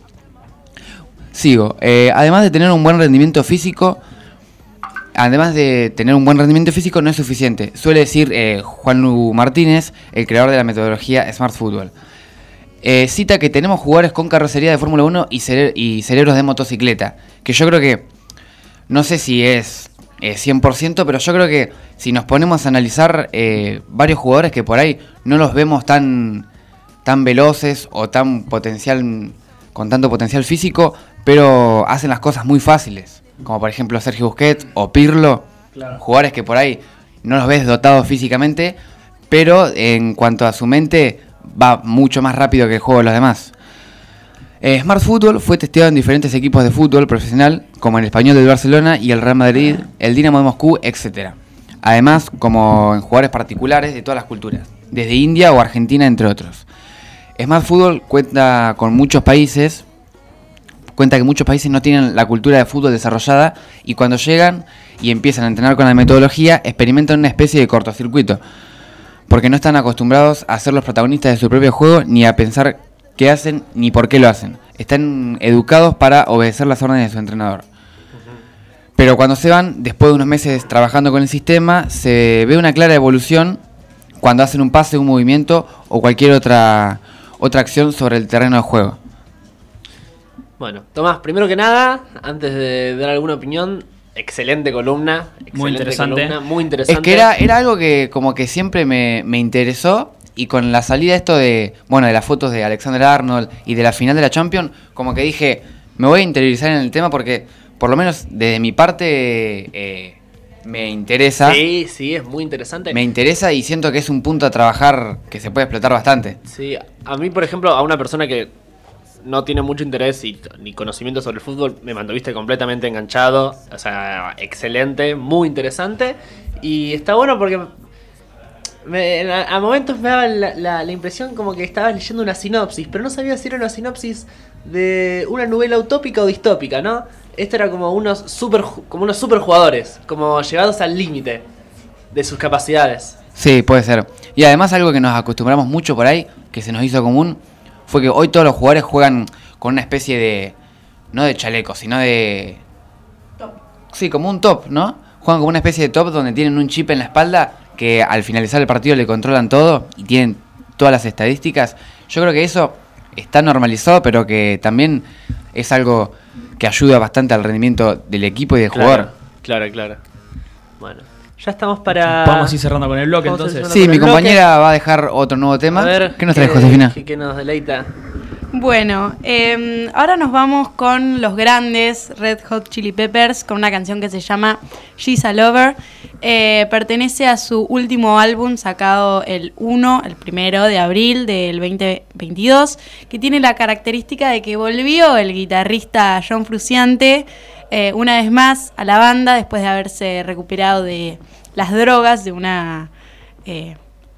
Sigo. Eh, además de tener un buen rendimiento físico, además de tener un buen rendimiento físico, no es suficiente. Suele decir eh, Juan Lu Martínez, el creador de la metodología Smart Football. Eh, cita que tenemos jugadores con carrocería de Fórmula 1 y, y cerebros de motocicleta. Que yo creo que, no sé si es eh, 100%, pero yo creo que si nos ponemos a analizar eh, varios jugadores que por ahí no los vemos tan, tan veloces o tan potencial, con tanto potencial físico, pero hacen las cosas muy fáciles. Como por ejemplo Sergio Busquets o Pirlo, jugadores que por ahí no los ves dotados físicamente, pero en cuanto a su mente va mucho más rápido que el juego de los demás. Eh, Smart Football fue testeado en diferentes equipos de fútbol profesional, como el Español del Barcelona y el Real Madrid, el Dinamo de Moscú, etc. Además, como en jugadores particulares de todas las culturas, desde India o Argentina, entre otros. Smart Football cuenta con muchos países, cuenta que muchos países no tienen la cultura de fútbol desarrollada y cuando llegan y empiezan a entrenar con la metodología, experimentan una especie de cortocircuito, porque no están acostumbrados a ser los protagonistas de su propio juego ni a pensar qué hacen ni por qué lo hacen. Están educados para obedecer las órdenes de su entrenador. Pero cuando se van, después de unos meses trabajando con el sistema, se ve una clara evolución cuando hacen un pase, un movimiento o cualquier otra, otra acción sobre el terreno de juego. Bueno, Tomás, primero que nada, antes de dar alguna opinión, excelente columna. excelente interesante. columna, muy interesante. Es que era, era algo que como que siempre me, me interesó y con la salida esto de, bueno, de las fotos de Alexander Arnold y de la final de la Champions, como que dije, me voy a interiorizar en el tema porque por lo menos desde mi parte eh, me interesa. Sí, sí, es muy interesante. Me interesa y siento que es un punto a trabajar que se puede explotar bastante. Sí, a mí, por ejemplo, a una persona que no tiene mucho interés y, ni conocimiento sobre el fútbol, me mantuviste completamente enganchado. O sea, excelente, muy interesante. Y está bueno porque me- a, a momentos me daba la, la- la impresión como que estabas leyendo una sinopsis, pero no sabía si era una sinopsis de una novela utópica o distópica, ¿no? Esto era como unos super, como unos super jugadores, como llevados al límite de sus capacidades. Sí, puede ser. Y además algo que nos acostumbramos mucho por ahí, que se nos hizo común, fue que hoy todos los jugadores juegan con una especie de, no de chaleco, sino de... Sí, como un top, ¿no? Juegan como una especie de top donde tienen un chip en la espalda que al finalizar el partido le controlan todo y tienen todas las estadísticas. Yo creo que eso está normalizado, pero que también es algo que ayuda bastante al rendimiento del equipo y del Claro, jugador. Claro, claro. Bueno, ya estamos para. Vamos a ir cerrando con el bloque entonces. Sí, mi bloque. compañera va a dejar otro nuevo tema. A ver, ¿Qué nos trae ¿qué- Josefina? qué nos deleita? Bueno, eh, ahora nos vamos con los grandes Red Hot Chili Peppers con una canción que se llama She's a Lover. Eh, pertenece a su último álbum sacado el 1, el primero de abril del 2022, que tiene la característica de que volvió el guitarrista John Fruciante eh, una vez más a la banda después de haberse recuperado de las drogas de una... eh,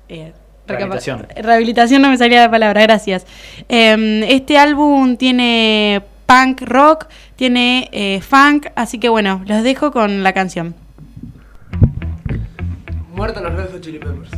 eh, Rehabilitación. Rehabilitación no me salía la palabra, gracias. Eh, este álbum tiene punk rock, tiene eh, funk, así que bueno, los dejo con la canción. Muerto los Red Hot Chili Peppers.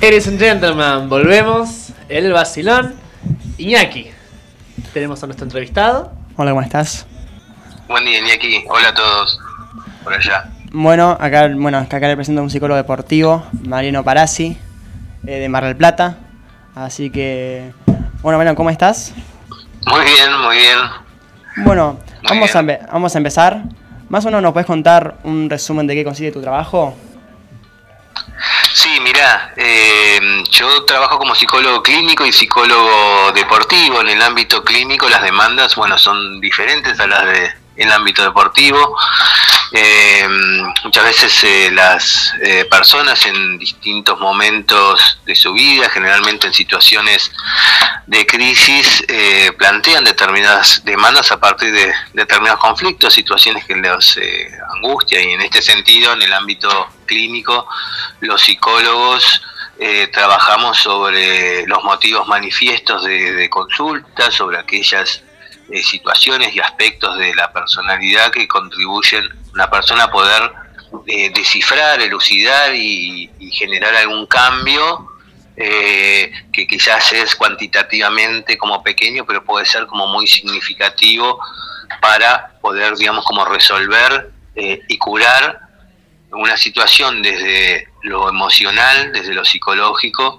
Ladies and gentlemen, volvemos. El vacilón. Iñaki. Tenemos a nuestro entrevistado. Hola, ¿cómo estás? Buen día, Iñaki. Hola a todos. Por allá. Bueno, acá, bueno, acá le presento a un psicólogo deportivo, Mariano Parasi, eh, de Mar del Plata. Así que, bueno, Mariano, ¿cómo estás? Muy bien, muy bien. Bueno, Muy vamos a, bien. vamos a empezar. Más o menos, ¿nos puedes contar un resumen de qué consiste tu trabajo? Sí, mira, eh, yo trabajo como psicólogo clínico y psicólogo deportivo. En el ámbito clínico las demandas, bueno, son diferentes a las del ámbito deportivo. Eh, muchas veces eh, las eh, personas en distintos momentos de su vida, generalmente en situaciones de crisis, plantean determinadas demandas a partir de determinados conflictos, situaciones que los angustia y en este sentido, en el ámbito clínico, los psicólogos eh, trabajamos sobre los motivos manifiestos de, de consulta, sobre aquellas eh, situaciones y aspectos de la personalidad que contribuyen a una persona a poder eh, descifrar, elucidar y, generar algún cambio eh, que quizás es cuantitativamente como pequeño, pero puede ser como muy significativo para poder, digamos, como resolver eh, y curar una situación desde lo emocional, desde lo psicológico,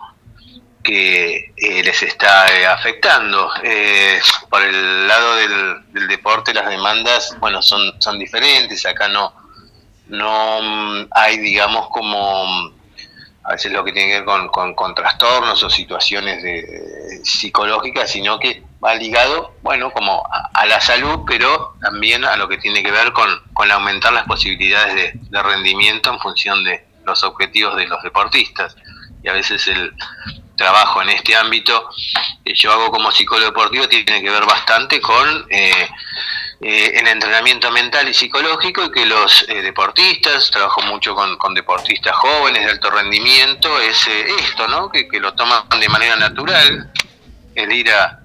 que eh, les está eh, afectando. Eh, por el lado del, deporte, las demandas, bueno, son, son diferentes. Acá no, no mm, hay, digamos, como mm, a veces lo que tiene que ver con, con, trastornos o situaciones de, psicológicas, sino que va ligado, bueno, como a, la salud, pero también a lo que tiene que ver con, con aumentar las posibilidades de, de rendimiento en función de los objetivos de los deportistas. Y a veces el trabajo en este ámbito que yo hago como psicólogo deportivo tiene que ver bastante con eh, eh, el entrenamiento mental y psicológico y que los eh, deportistas, trabajo mucho con, con deportistas jóvenes de alto rendimiento, es eh, esto, ¿no? Que, que lo toman de manera natural, el ir a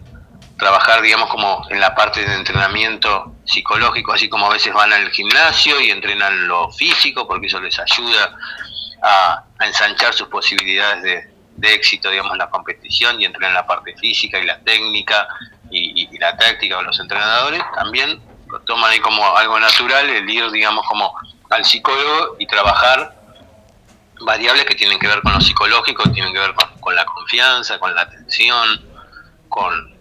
trabajar, digamos, como en la parte de entrenamiento psicológico, así como a veces van al gimnasio y entrenan lo físico, porque eso les ayuda a, ensanchar sus posibilidades de, de éxito, digamos, en la competición y entrenan la parte física y la técnica y, la táctica con los entrenadores, también lo toman ahí como algo natural el ir, digamos, como al psicólogo y trabajar variables que tienen que ver con lo psicológico, tienen que ver con, la confianza, con la atención, con,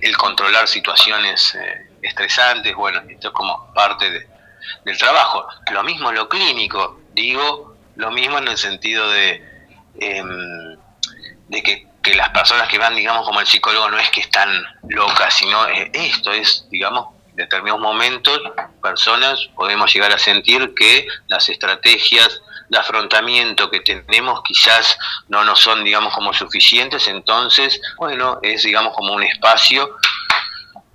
el controlar situaciones eh, estresantes, bueno, esto es como parte de- del trabajo. Lo mismo en lo clínico, digo lo mismo en el sentido de, em, de que, que las personas que van, digamos, como el psicólogo no es que están locas, sino esto es, digamos, en determinados momentos, personas podemos llegar a sentir que las estrategias de afrontamiento que tenemos quizás no nos son, digamos, como suficientes, entonces, bueno, es, digamos, como un espacio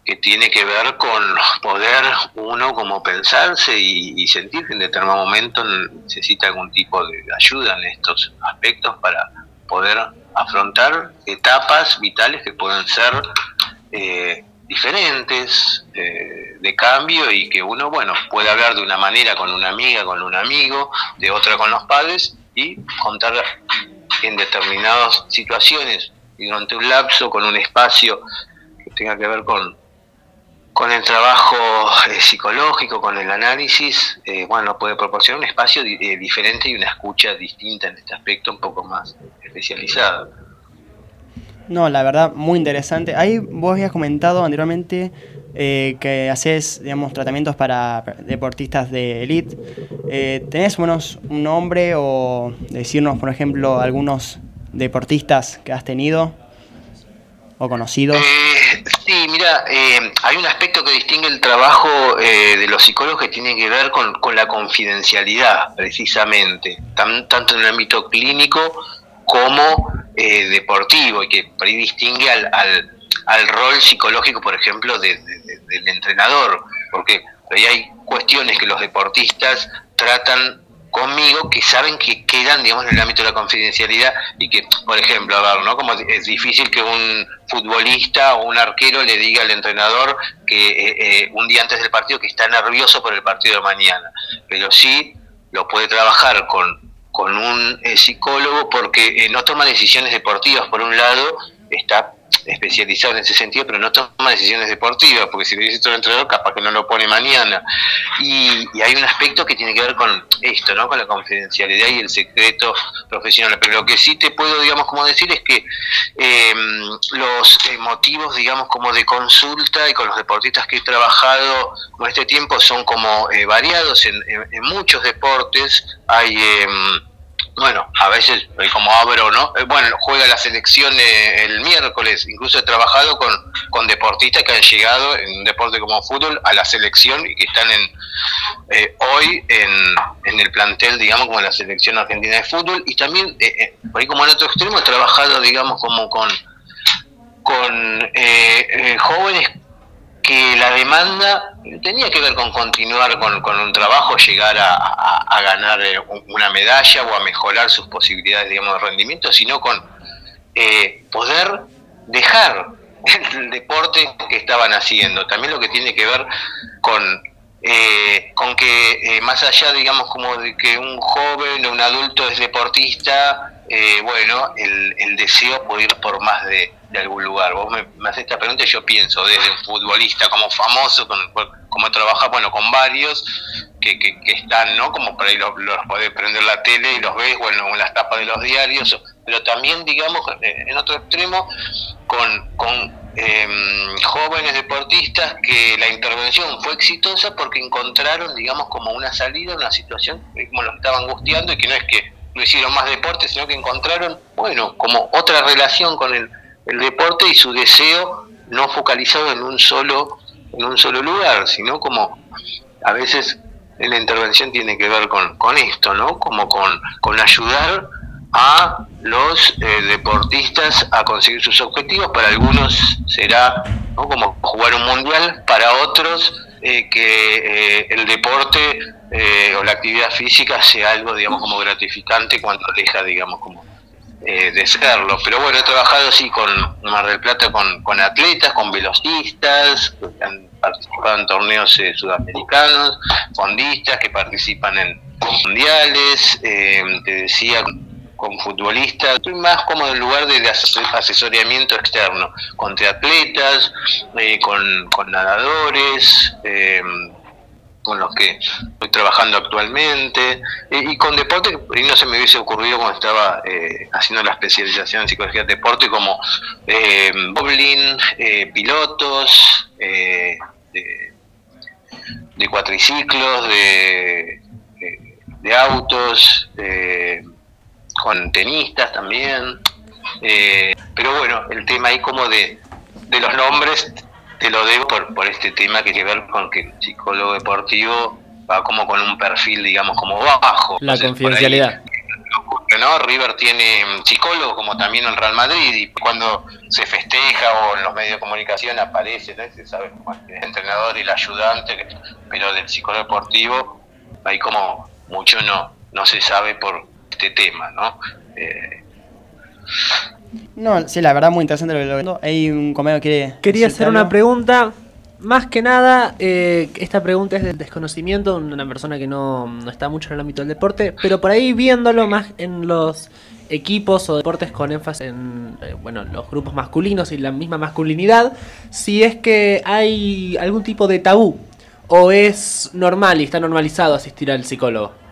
que tiene que ver con poder uno como pensarse y, sentir que en determinado momento necesita algún tipo de ayuda en estos aspectos para poder afrontar etapas vitales que pueden ser eh, diferentes eh, de cambio y que uno, bueno, puede hablar de una manera con una amiga, con un amigo, de otra con los padres y contar en determinadas situaciones y durante un lapso con un espacio que tenga que ver con, con el trabajo eh, psicológico, con el análisis, eh, bueno, puede proporcionar un espacio di- eh, diferente y una escucha distinta en este aspecto, un poco más especializada. No, la verdad, muy interesante. Ahí vos habías comentado anteriormente eh, que haces, digamos, tratamientos para deportistas de elite. Eh, ¿Tenés menos un nombre o decirnos, por ejemplo, algunos deportistas que has tenido o conocidos? Sí, mira, eh, hay un aspecto que distingue el trabajo eh, de los psicólogos que tiene que ver con, con la confidencialidad, precisamente, tan- tanto en el ámbito clínico como eh, deportivo y que por ahí distingue al, al, al rol psicológico, por ejemplo, de- de- del entrenador, porque ahí hay cuestiones que los deportistas tratan conmigo que saben que quedan, digamos, en el ámbito de la confidencialidad y que, por ejemplo, a ver, ¿no? Como es difícil que un futbolista o un arquero le diga al entrenador que eh, eh, un día antes del partido que está nervioso por el partido de mañana, pero sí lo puede trabajar con, con un eh, psicólogo porque eh, no toma decisiones deportivas, por un lado, está especializado en ese sentido, pero no toma decisiones deportivas, porque si le dice todo el entrenador, capaz que no lo pone mañana. Y, y hay un aspecto que tiene que ver con esto, ¿no? Con la confidencialidad y el secreto profesional. Pero lo que sí te puedo, digamos, como decir es que eh, los motivos, digamos, como de consulta y con los deportistas que he trabajado con este tiempo son como eh, variados en, en- en muchos deportes. Hay... em, bueno, a veces eh, como abro, ¿no? Eh, bueno, juega la selección eh, el miércoles. Incluso he trabajado con, con deportistas que han llegado en un deporte como fútbol a la selección y que están en eh, hoy en, en el plantel, digamos, como la selección argentina de fútbol. Y también, eh, por ahí como en otro extremo, he trabajado, digamos, como con, con eh, jóvenes que la demanda tenía que ver con continuar con, con un trabajo, llegar a, a- a ganar eh, un- una medalla o a mejorar sus posibilidades, digamos, de rendimiento, sino con eh, poder dejar el deporte que estaban haciendo. También lo que tiene que ver con, eh, con que eh, más allá, digamos, como de que un joven o un adulto es deportista, eh, bueno, el, el deseo puede ir por más de, algún lugar. Vos me, me haces esta pregunta y yo pienso desde un futbolista como famoso, con el cual- como trabaja, bueno, con varios que, están, ¿no? Como por ahí los, los podés prender la tele y los ves, bueno, en las tapas de los diarios, pero también, digamos, eh, en otro extremo, con, con em, jóvenes deportistas que la intervención fue exitosa porque encontraron, digamos, como una salida, una situación eh, como los estaba angustiando y que no es que no hicieron más deporte, sino que encontraron, bueno, como otra relación con el, el deporte y su deseo no focalizado en un solo en un solo lugar, sino como a veces la intervención tiene que ver con, con esto, ¿no? Como con, con ayudar a los eh, deportistas a conseguir sus objetivos. Para algunos será ¿no? como jugar un mundial, para otros eh, que eh, el deporte eh, o la actividad física sea algo, digamos, como gratificante cuando deja, digamos, como eh, de serlo. Pero bueno, he trabajado sí con Mar del Plata, con, con atletas, con velocistas, que han participado en torneos eh, sudamericanos, fondistas que participan en mundiales, eh, te decía, con futbolistas, estoy más como en lugar de, de ases- asesoramiento externo, con triatletas, eh, con, nadadores, eh, con los que estoy trabajando actualmente, y con deporte que no se me hubiese ocurrido cuando estaba eh, haciendo la especialización en psicología de deporte, como eh, bowling, eh, pilotos, de, cuatriciclos, de, de- de autos, eh, con tenistas también. eh, pero bueno, el tema ahí como de, de los nombres te lo debo por, por este tema que tiene que ver con que el psicólogo deportivo va como con un perfil, digamos, como bajo. La Entonces, por ahí, confidencialidad. ¿no? River tiene psicólogo como también el Real Madrid y cuando se festeja o en los medios de comunicación aparece, ¿no? se sabe como el entrenador y el ayudante, pero del psicólogo deportivo hay como mucho no, no se sabe por este tema, ¿no? Eh, No, sí, la verdad muy interesante lo que lo Hay un compañero que quiere. Quería hacer una pregunta. Más que nada, eh, esta pregunta es del desconocimiento de una persona que no, no está mucho en el ámbito del deporte, pero por ahí viéndolo más en los equipos o deportes con énfasis en eh, bueno, los grupos masculinos y la misma masculinidad, si es que hay algún tipo de tabú o es normal y está normalizado asistir al psicólogo.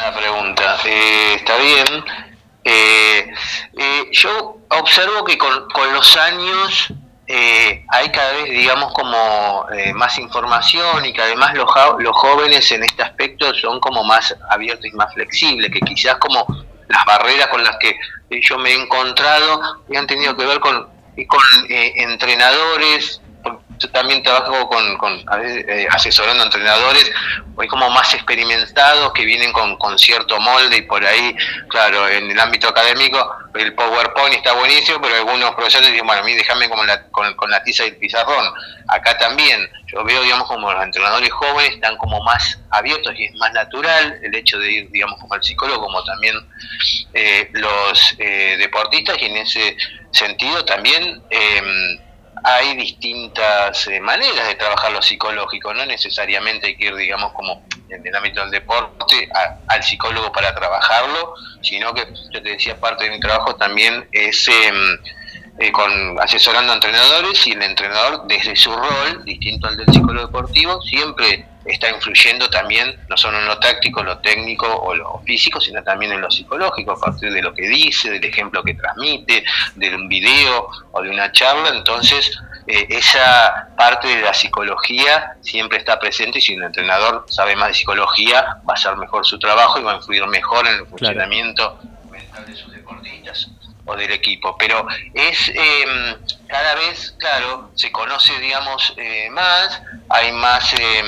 Buenísima pregunta. Eh, está bien. Eh, eh, yo observo que con, los años eh, hay cada vez, digamos, como eh, más información y que además los, los jóvenes en este aspecto son como más abiertos y más flexibles, que quizás como las barreras con las que yo me he encontrado y han tenido que ver con, con entrenadores, yo también trabajo con, con eh, asesorando entrenadores, hay como más experimentados que vienen con, con cierto molde y por ahí, claro, en el ámbito académico el PowerPoint está buenísimo, pero algunos profesores dicen, bueno, a mí déjame como la, con, con la tiza y el pizarrón. Acá también, yo veo, digamos, como los entrenadores jóvenes están como más abiertos y es más natural el hecho de ir, digamos, como al psicólogo, como también eh, los eh, deportistas y en ese sentido también eh, hay distintas eh, maneras de trabajar lo psicológico, no necesariamente hay que ir, digamos, como en el ámbito del deporte al psicólogo para trabajarlo, sino que yo te decía, parte de mi trabajo también es em, eh, con asesorando a entrenadores y el entrenador desde su rol, distinto al del psicólogo deportivo, siempre está influyendo también no solo en lo táctico, lo técnico o lo físico, sino también en lo psicológico, a partir de lo que dice, del ejemplo que transmite, de un video o de una charla. Entonces, eh, esa parte de la psicología siempre está presente y si un entrenador sabe más de psicología, va a hacer mejor su trabajo y va a influir mejor en el funcionamiento mental de sus deportistas o del equipo. Pero es eh, cada vez, claro, se conoce, digamos, eh, más, hay más, eh,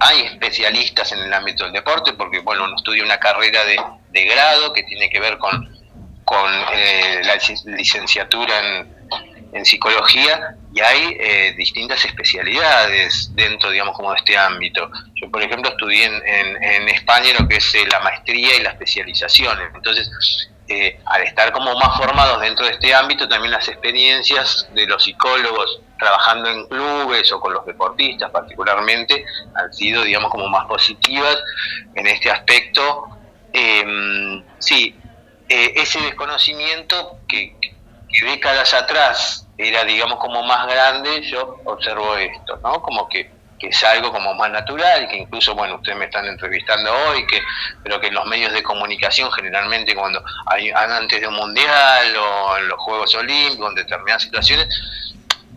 hay especialistas en el ámbito del deporte, porque, bueno, uno estudia una carrera de, de grado que tiene que ver con, con eh, la lic- licenciatura en, en psicología y hay eh, distintas especialidades dentro, digamos, como de este ámbito. Yo, por ejemplo, estudié en, en- en España lo que es eh, la maestría y la especialización. Entonces, al estar como más formados dentro de este ámbito, también las experiencias de los psicólogos trabajando en clubes o con los deportistas particularmente han sido, digamos, como más positivas en este aspecto. Eh, sí, eh, ese desconocimiento que, que décadas atrás era, digamos, como más grande, yo observo esto, ¿no? Como que, que es algo como más natural, que incluso, bueno, ustedes me están entrevistando hoy, que pero que en los medios de comunicación generalmente cuando hay antes de un mundial o en los Juegos Olímpicos, en determinadas situaciones,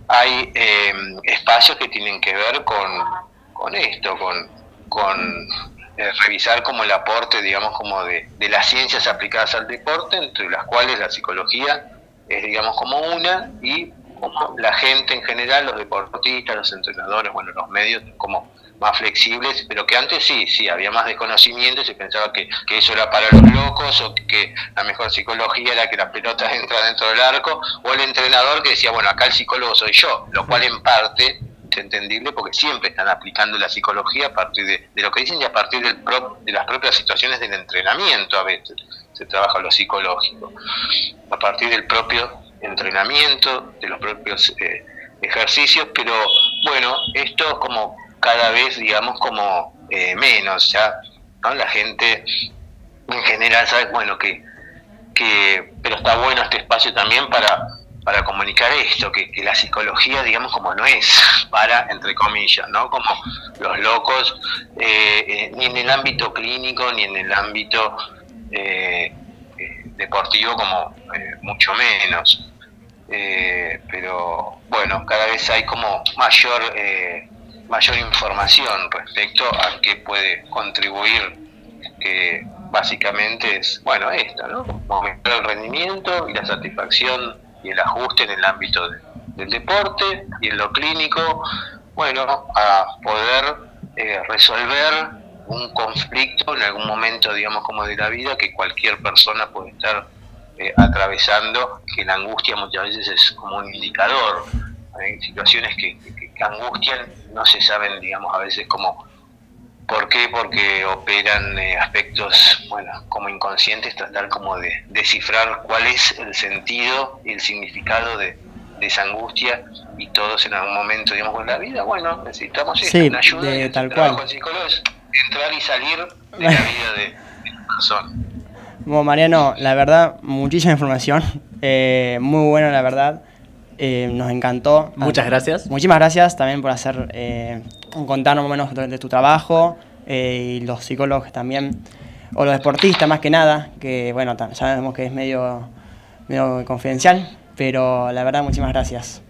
hay eh, espacios que tienen que ver con, con esto, con, con eh, revisar como el aporte, digamos, como de, de las ciencias aplicadas al deporte, entre las cuales la psicología es, digamos, como una, y la gente en general, los deportistas, los entrenadores, bueno, los medios, como más flexibles, pero que antes sí, sí, había más desconocimiento y se pensaba que, eso era para los locos o que la mejor psicología era que la pelota entra dentro del arco, o el entrenador que decía, bueno, acá el psicólogo soy yo, lo cual en parte es entendible porque siempre están aplicando la psicología a partir de, de lo que dicen y a partir del pro- de las propias situaciones del entrenamiento a veces se trabaja lo psicológico, a partir del propio entrenamiento, de los propios eh, ejercicios, pero bueno, esto como cada vez, digamos, como eh, menos, ya. La gente en general sabe, bueno, que, que, pero está bueno este espacio también para, para comunicar esto, que, que la psicología, digamos, como no es para, entre comillas, ¿no? Como los locos, eh, ni en el ámbito clínico, ni en el ámbito deportivo, como mucho menos. Eh, pero bueno, cada vez hay como mayor eh, mayor información respecto a qué puede contribuir, que básicamente es, bueno, esto, ¿no? Aumentar el rendimiento y la satisfacción y el ajuste en el ámbito de- del deporte y en lo clínico, bueno, a poder eh, resolver un conflicto en algún momento, digamos, como de la vida que cualquier persona puede estar eh, atravesando, que la angustia muchas veces es como un indicador. Hay situaciones que, que- que angustian, no se saben, digamos, a veces como ¿Por qué? Porque operan eh, aspectos, bueno, como inconscientes, tratar como de descifrar cuál es el sentido y el significado de, de esa angustia y todos en algún momento, digamos, en la vida, bueno, necesitamos esto, Sí, una ayuda. de- y el tal cual. del psicólogo es entrar y salir de la vida de, de la persona. Bueno, Mariano, la verdad, muchísima información. Eh, muy bueno, la verdad. Eh, nos encantó. Muchas gracias. Muchísimas gracias también por hacer, eh, contarnos más o menos de, tu trabajo eh, y los psicólogos también, o los deportistas más que nada, que bueno, sabemos que es medio, medio confidencial, pero la verdad, muchísimas gracias.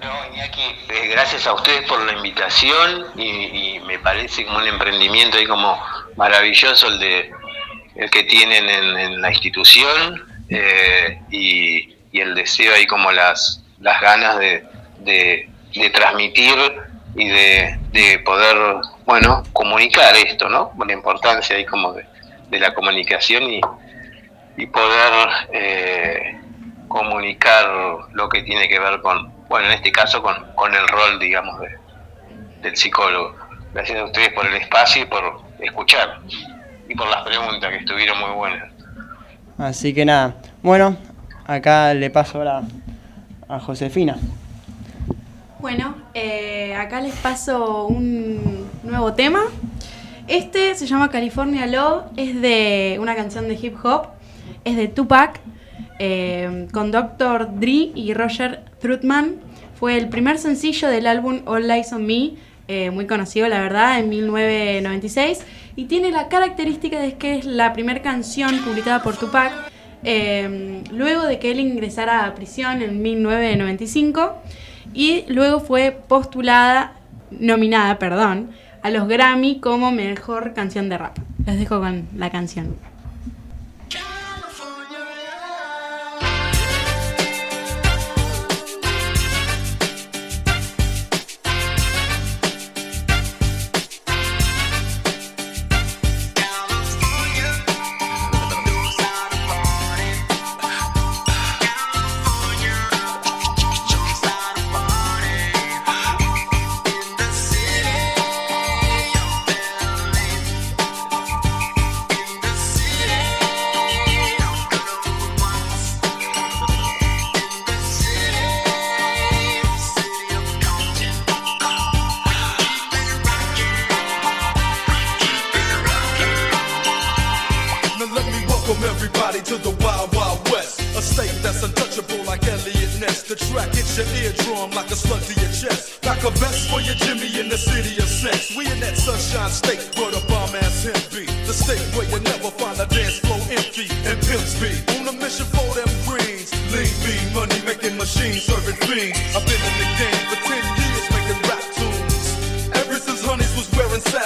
No, Iñaki, eh, gracias a ustedes por la invitación y, y me parece como un emprendimiento ahí como maravilloso el de el que tienen en, en la institución eh, y, y el deseo ahí como las, las ganas de, de, de transmitir y de, de poder, bueno, comunicar esto, ¿no? La importancia ahí como de, de la comunicación y, y poder eh, comunicar lo que tiene que ver con, bueno, en este caso con, con el rol, digamos, de, del psicólogo. Gracias a ustedes por el espacio y por escuchar y por las preguntas que estuvieron muy buenas. Así que nada. Bueno, acá le paso ahora a Josefina. Bueno, eh, acá les paso un nuevo tema. Este se llama California Love, es de una canción de hip hop, es de Tupac, eh, con Dr. Dre y Roger Trutman. Fue el primer sencillo del álbum All Lies on Me, eh, muy conocido la verdad, en 1996. Y tiene la característica de que es la primera canción publicada por Tupac eh, luego de que él ingresara a prisión en 1995 y luego fue postulada, nominada, perdón, a los Grammy como mejor canción de rap. Les dejo con la canción.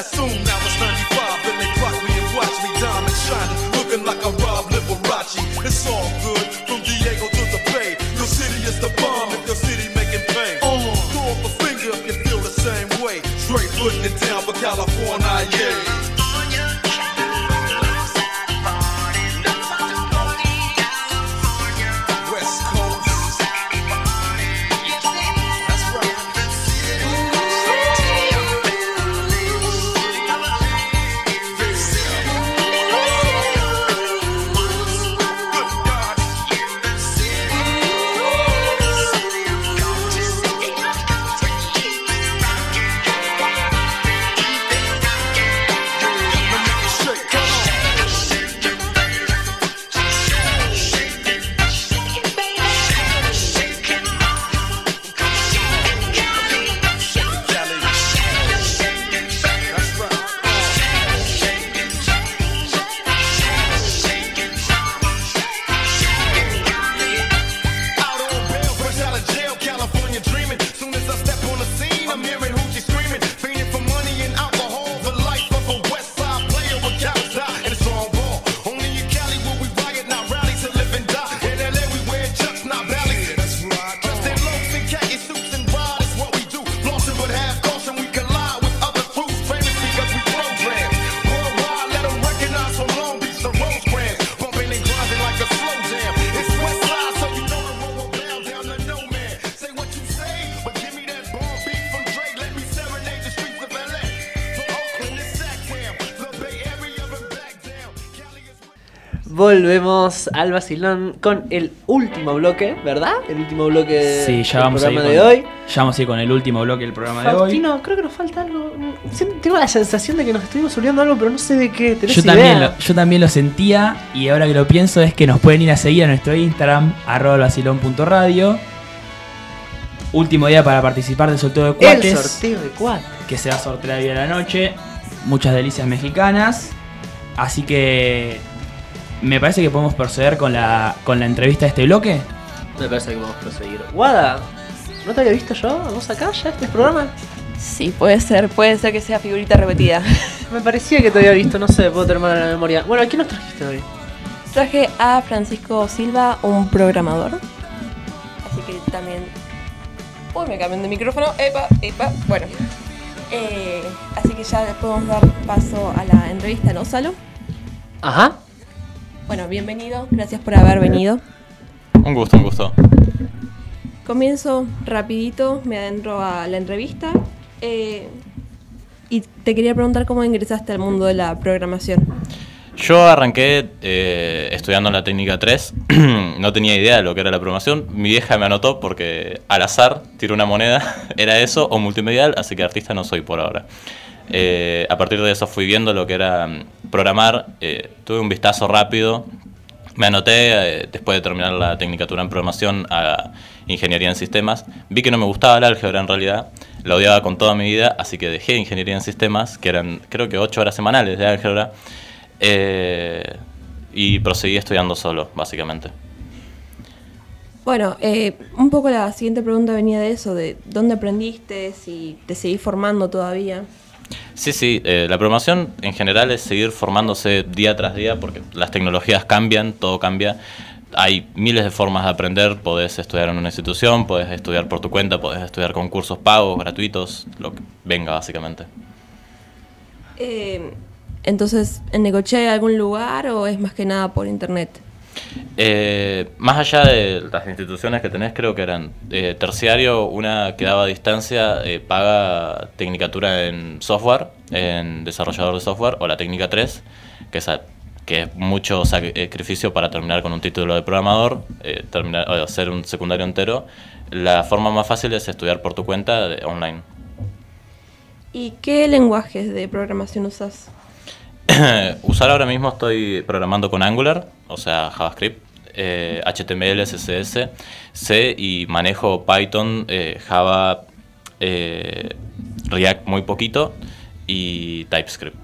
Sassoon, now it's 95 and they clock me and watch me diamond shining, looking like a Rob Liberace. It's all good from Diego to the Bay. Your city is the bomb if your city making pain. Uh. Throw up a finger if you feel the same way. Straight putting it down for California, yeah. Al vacilón con el último bloque, ¿verdad? El último bloque Sí, ya del vamos a ir programa con, de hoy. Ya vamos a ir con el último bloque del programa de hoy. Faustino, creo que nos falta algo. Siempre Tengo la sensación de que nos estuvimos olvidando algo, pero no sé de qué. ¿Tenés Yo idea? también, lo, yo también lo sentía y ahora que lo pienso es que nos pueden ir a seguir a nuestro Instagram, arroba elvacilón.radio. Último día para participar del sorteo de El cuates, sorteo de cuatro. que se va a sortear hoy a la noche. Muchas delicias mexicanas. Así que me parece que podemos proceder con la, con la entrevista de este bloque. Me parece que a proseguir. Guada, ¿no te había visto yo? ¿Vamos acá ya este programa? Sí, puede ser, puede ser que sea figurita repetida. Me parecía que te había visto, no sé, puedo tener mal en la memoria. Bueno, ¿a quién nos trajiste hoy? Traje a Francisco Silva, un programador. Así que también Uy, me cambian de micrófono. Epa, epa. Bueno. Eh, así que ya podemos dar paso a la entrevista, ¿no, Salo? Ajá. Bueno, bienvenido. Gracias por haber venido. Un gusto, un gusto. Comienzo rapidito, me adentro a la entrevista. Eh, y te quería preguntar cómo ingresaste al mundo de la programación. Yo arranqué eh, estudiando la técnica 3, no tenía idea de lo que era la programación. Mi vieja me anotó porque al azar tiró una moneda, era eso o multimedial, así que artista no soy por ahora. Eh, a partir de eso fui viendo lo que era mm, programar, eh, tuve un vistazo rápido, me anoté eh, después de terminar la tecnicatura en programación a ingeniería en sistemas. Vi que no me gustaba el álgebra en realidad, la odiaba con toda mi vida, así que dejé ingeniería en sistemas, que eran creo que 8 horas semanales de álgebra, y proseguí estudiando solo, básicamente. Bueno, eh, un poco la siguiente pregunta venía de eso, de dónde aprendiste, si te seguís formando todavía. Sí, sí, eh, la programación en general es seguir formándose día tras día porque las tecnologías cambian, todo cambia. Hay miles de formas de aprender, podés estudiar en una institución, podés estudiar por tu cuenta, podés estudiar con cursos pagos, gratuitos, lo que venga básicamente. Eh, entonces, ¿en Necochea hay algún lugar o es más que nada por internet? Eh, más allá de las instituciones que tenés, creo que eran eh, terciario, una que daba a distancia, eh, paga tecnicatura en software, en desarrollador de software, o la técnica 3, que es, mucho sacrificio para terminar con un título de programador, terminar, o hacer un secundario entero. La forma más fácil es estudiar por tu cuenta online. ¿Y qué lenguajes de programación usas? Usar ahora mismo estoy programando con Angular, o sea, JavaScript, eh, HTML, CSS, C y manejo Python, eh, Java, eh, React muy poquito y TypeScript.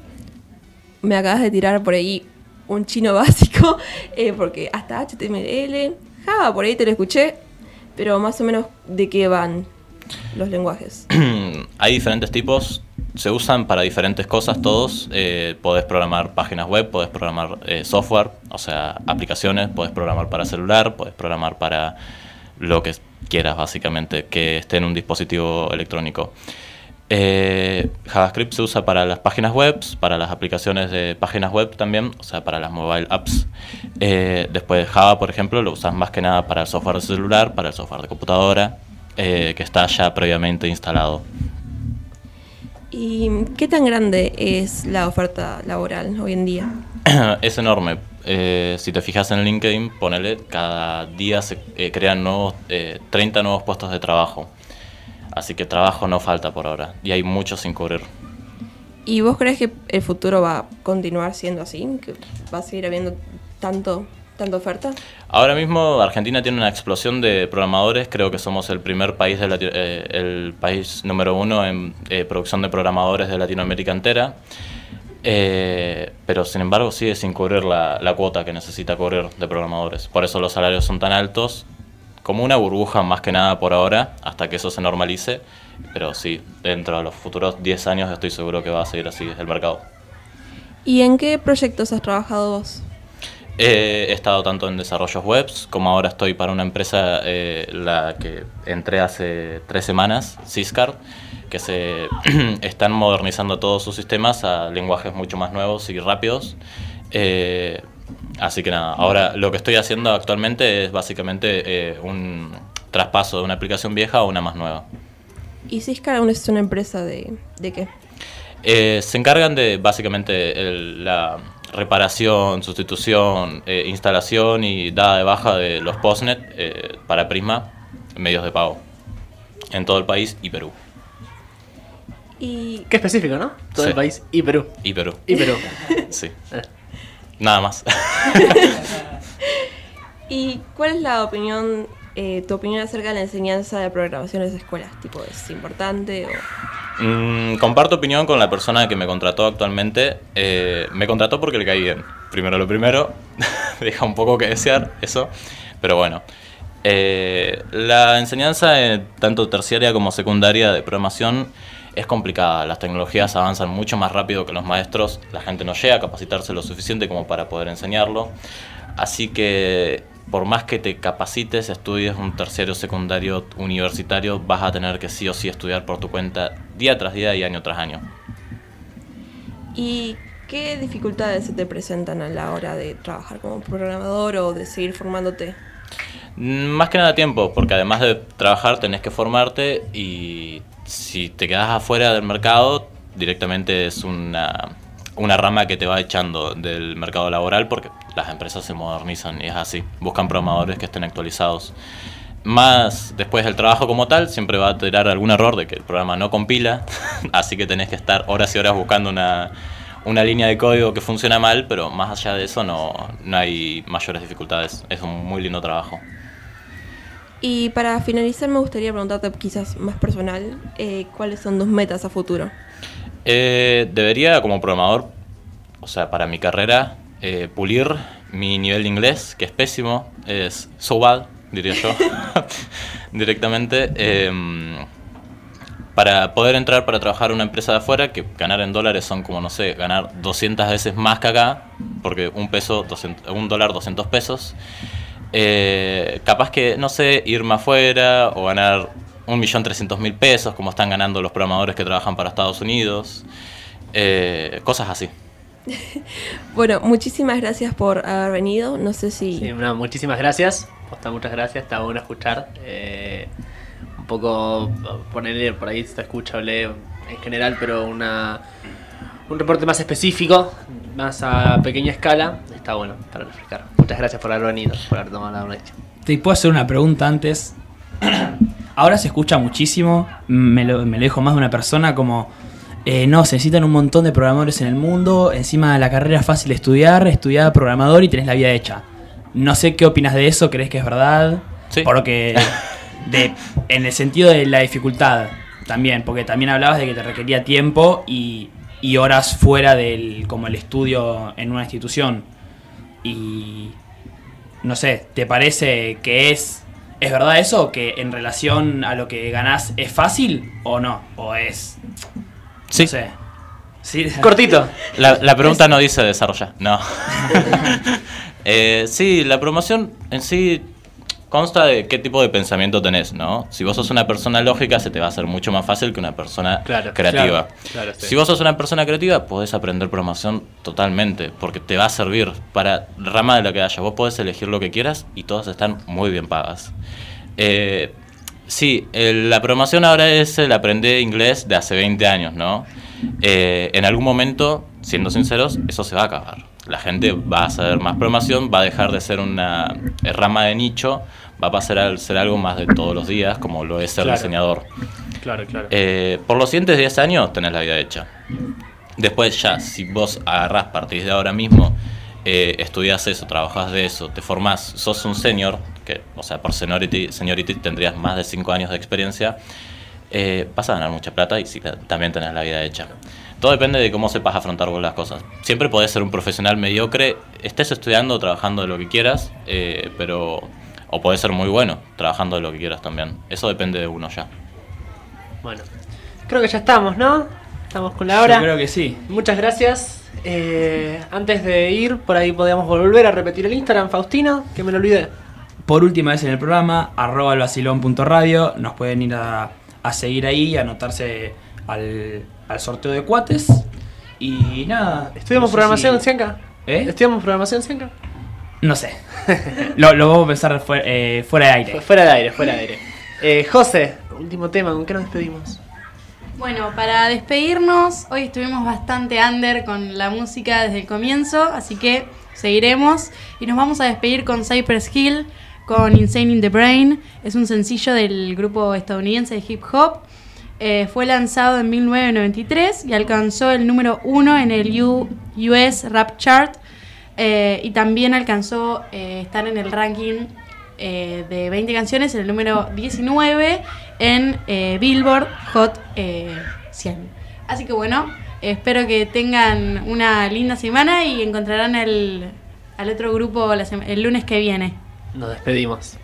Me acabas de tirar por ahí un chino básico, eh, porque hasta HTML, Java, por ahí te lo escuché, pero más o menos de qué van los lenguajes. Hay diferentes tipos, se usan para diferentes cosas todos. Eh, podés programar páginas web, podés programar eh, software, o sea, aplicaciones, podés programar para celular, podés programar para lo que quieras básicamente que esté en un dispositivo electrónico. Eh, JavaScript se usa para las páginas web, para las aplicaciones de páginas web también, o sea, para las mobile apps. Eh, después Java, por ejemplo, lo usas más que nada para el software de celular, para el software de computadora, que está ya previamente instalado. ¿Y qué tan grande es la oferta laboral hoy en día? es enorme. Eh, si te fijas en LinkedIn, ponele, cada día se eh, crean nuevos, eh, 30 nuevos puestos de trabajo. Así que trabajo no falta por ahora. Y hay mucho sin cubrir. ¿Y vos crees que el futuro va a continuar siendo así? ¿Que va a seguir habiendo tanto, tanta oferta? Ahora mismo Argentina tiene una explosión de programadores. Creo que somos el primer país, de Lati- eh, el país número uno en eh, producción de programadores de Latinoamérica entera. Eh, pero sin embargo sigue sin cubrir la, la cuota que necesita cubrir de programadores. Por eso los salarios son tan altos, como una burbuja más que nada por ahora, hasta que eso se normalice. Pero sí, dentro de los futuros 10 años estoy seguro que va a seguir así el mercado. ¿Y en qué proyectos has trabajado vos? Eh, he estado tanto en desarrollos webs como ahora estoy para una empresa eh, la que entré hace tres semanas, Ciscar, que se están modernizando todos sus sistemas a lenguajes mucho más nuevos y rápidos. Eh, así que nada, ahora lo que estoy haciendo actualmente es básicamente eh, un traspaso de una aplicación vieja a una más nueva. ¿Y Ciscar aún es una empresa de, de qué? Se encargan de básicamente el- la reparación, sustitución, eh, instalación y dada de baja de los postnet eh, para Prisma, medios de pago, en todo el país y Perú. ¿Y Qué específico, ¿no? Todo el país y Perú. Y Perú. Y Perú. Sí. Nada más. ¿Y cuál es la opinión, eh, tu opinión acerca de la enseñanza de programación en las escuelas? Tipo, ¿es importante o...? Mm, comparto opinión con la persona que me contrató actualmente. Eh, me contrató porque le caí bien. Primero lo primero. Deja un poco que desear eso. Pero bueno. Eh, la enseñanza, tanto terciaria como secundaria de programación, es complicada. Las tecnologías avanzan mucho más rápido que los maestros. La gente no llega a capacitarse lo suficiente como para poder enseñarlo. Así que por más que te capacites, estudies un terciario, secundario, universitario, vas a tener que sí o sí estudiar por tu cuenta día tras día y año tras año. ¿Y qué dificultades se te presentan a la hora de trabajar como programador o de seguir formándote? Mm, Más que nada tiempo, porque además de trabajar tenés que formarte y si te quedas afuera del mercado, directamente es una, una rama que te va echando del mercado laboral porque las empresas se modernizan y es así, buscan programadores que estén actualizados. Más después del trabajo como tal, siempre va a tirar algún error de que el programa no compila, así que tenés que estar horas y horas buscando una, una línea de código que funciona mal, pero más allá de eso no, no hay mayores dificultades. Es un muy lindo trabajo. Y para finalizar me gustaría preguntarte quizás más personal, eh, ¿cuáles son tus metas a futuro? Eh, debería, como programador, o sea, para mi carrera, eh, pulir mi nivel de inglés, que es pésimo, es so bad, diría yo, directamente. em, para poder entrar para trabajar en una empresa de afuera, que ganar en dólares son como, no sé, ganar 200 veces más que acá, porque un peso, 200 un dólar, 200 pesos. Eh, capaz que, no sé, irme afuera o ganar 1.300.000 pesos, como están ganando los programadores que trabajan para Estados Unidos. Eh, cosas así. Bueno, muchísimas gracias por haber venido. No sé si... Sí, no, muchísimas gracias. Posta, muchas gracias. Está bueno escuchar. Eh, un poco ponerle por ahí se escucha, hablé en general, pero una un reporte más específico, más a pequeña escala. Está bueno para refrescar. Muchas gracias por haber venido, por haber tomado la molestia. Te puedo hacer una pregunta antes. Ahora se escucha muchísimo, me lo, me lo dijo más de una persona como, eh, no, se necesitan un montón de programadores en el mundo, encima la carrera es fácil de estudiar, estudiar programador y tenés la vida hecha. No sé qué opinas de eso, ¿crees que es verdad? Sí. Porque, de, en el sentido de la dificultad también, porque también hablabas de que te requería tiempo y, y horas fuera del como el estudio en una institución. Y no sé, ¿te parece que es es verdad eso que en relación a lo que ganás es fácil o no? O es Sí. no sé. Sí. Cortito. La, la pregunta no dice desarrollar, no. Eh, sí, la promoción en sí consta de qué tipo de pensamiento tenés, ¿no? Si vos sos una persona lógica, se te va a hacer mucho más fácil que una persona Claro, creativa. claro, claro, sí. Si vos sos una persona creativa, podés aprender programación totalmente, porque te va a servir para rama de la que haya. Vos podés elegir lo que quieras y todas están muy bien pagas. Eh, sí, el- la programación ahora es el aprender inglés de hace 20 años, ¿no? Eh, en algún momento, siendo sinceros, eso se va a acabar. La gente va a saber más programación, va a dejar de ser una rama de nicho, va a pasar a ser algo más de todos los días, como lo es ser Claro. diseñador. Claro, claro. Eh, por los siguientes 10 años tenés la vida hecha. Después ya, si vos agarrás, partís de ahora mismo, eh, estudias eso, trabajás de eso, te formás, sos un senior, que, o sea, por seniority, seniority tendrías más de 5 años de experiencia, eh, vas a ganar mucha plata y ta- también tenés la vida hecha. Todo depende de cómo sepas afrontar vos las cosas. Siempre podés ser un profesional mediocre, estés estudiando trabajando de lo que quieras, eh, pero... O podés ser muy bueno trabajando de lo que quieras también. Eso depende de uno ya. Bueno, creo que ya estamos, ¿no? Estamos con la hora. Yo creo que sí. Muchas gracias. Eh, antes de ir, por ahí podíamos volver a repetir el Instagram, Faustino, que me lo olvidé. Por última vez en el programa, arroba albacilón.radio, nos pueden ir a, a seguir ahí y anotarse al, al sorteo de cuates. Y nada. ¿Estudiamos no sé programación, si- Cienca? ¿Eh? ¿Estudiamos programación, Cienca? No sé. lo, lo vamos a pensar fuera, eh, fuera de aire. Fu- Fuera de aire, fuera de aire. Eh, José, último tema, ¿con qué nos despedimos? Bueno, para despedirnos, hoy estuvimos bastante under con la música desde el comienzo, así que seguiremos y nos vamos a despedir con Cypress Hill, con Insane in the Brain. Es un sencillo del grupo estadounidense de hip hop. Eh, fue lanzado en 1993 y alcanzó el número uno en el U- US Rap Chart eh, y también alcanzó eh, estar en el ranking eh, de 20 canciones, en el número 19 en Billboard Hot eh, 100. Así que bueno, espero que tengan una linda semana y encontrarán el, al otro grupo el lunes que viene. Nos despedimos.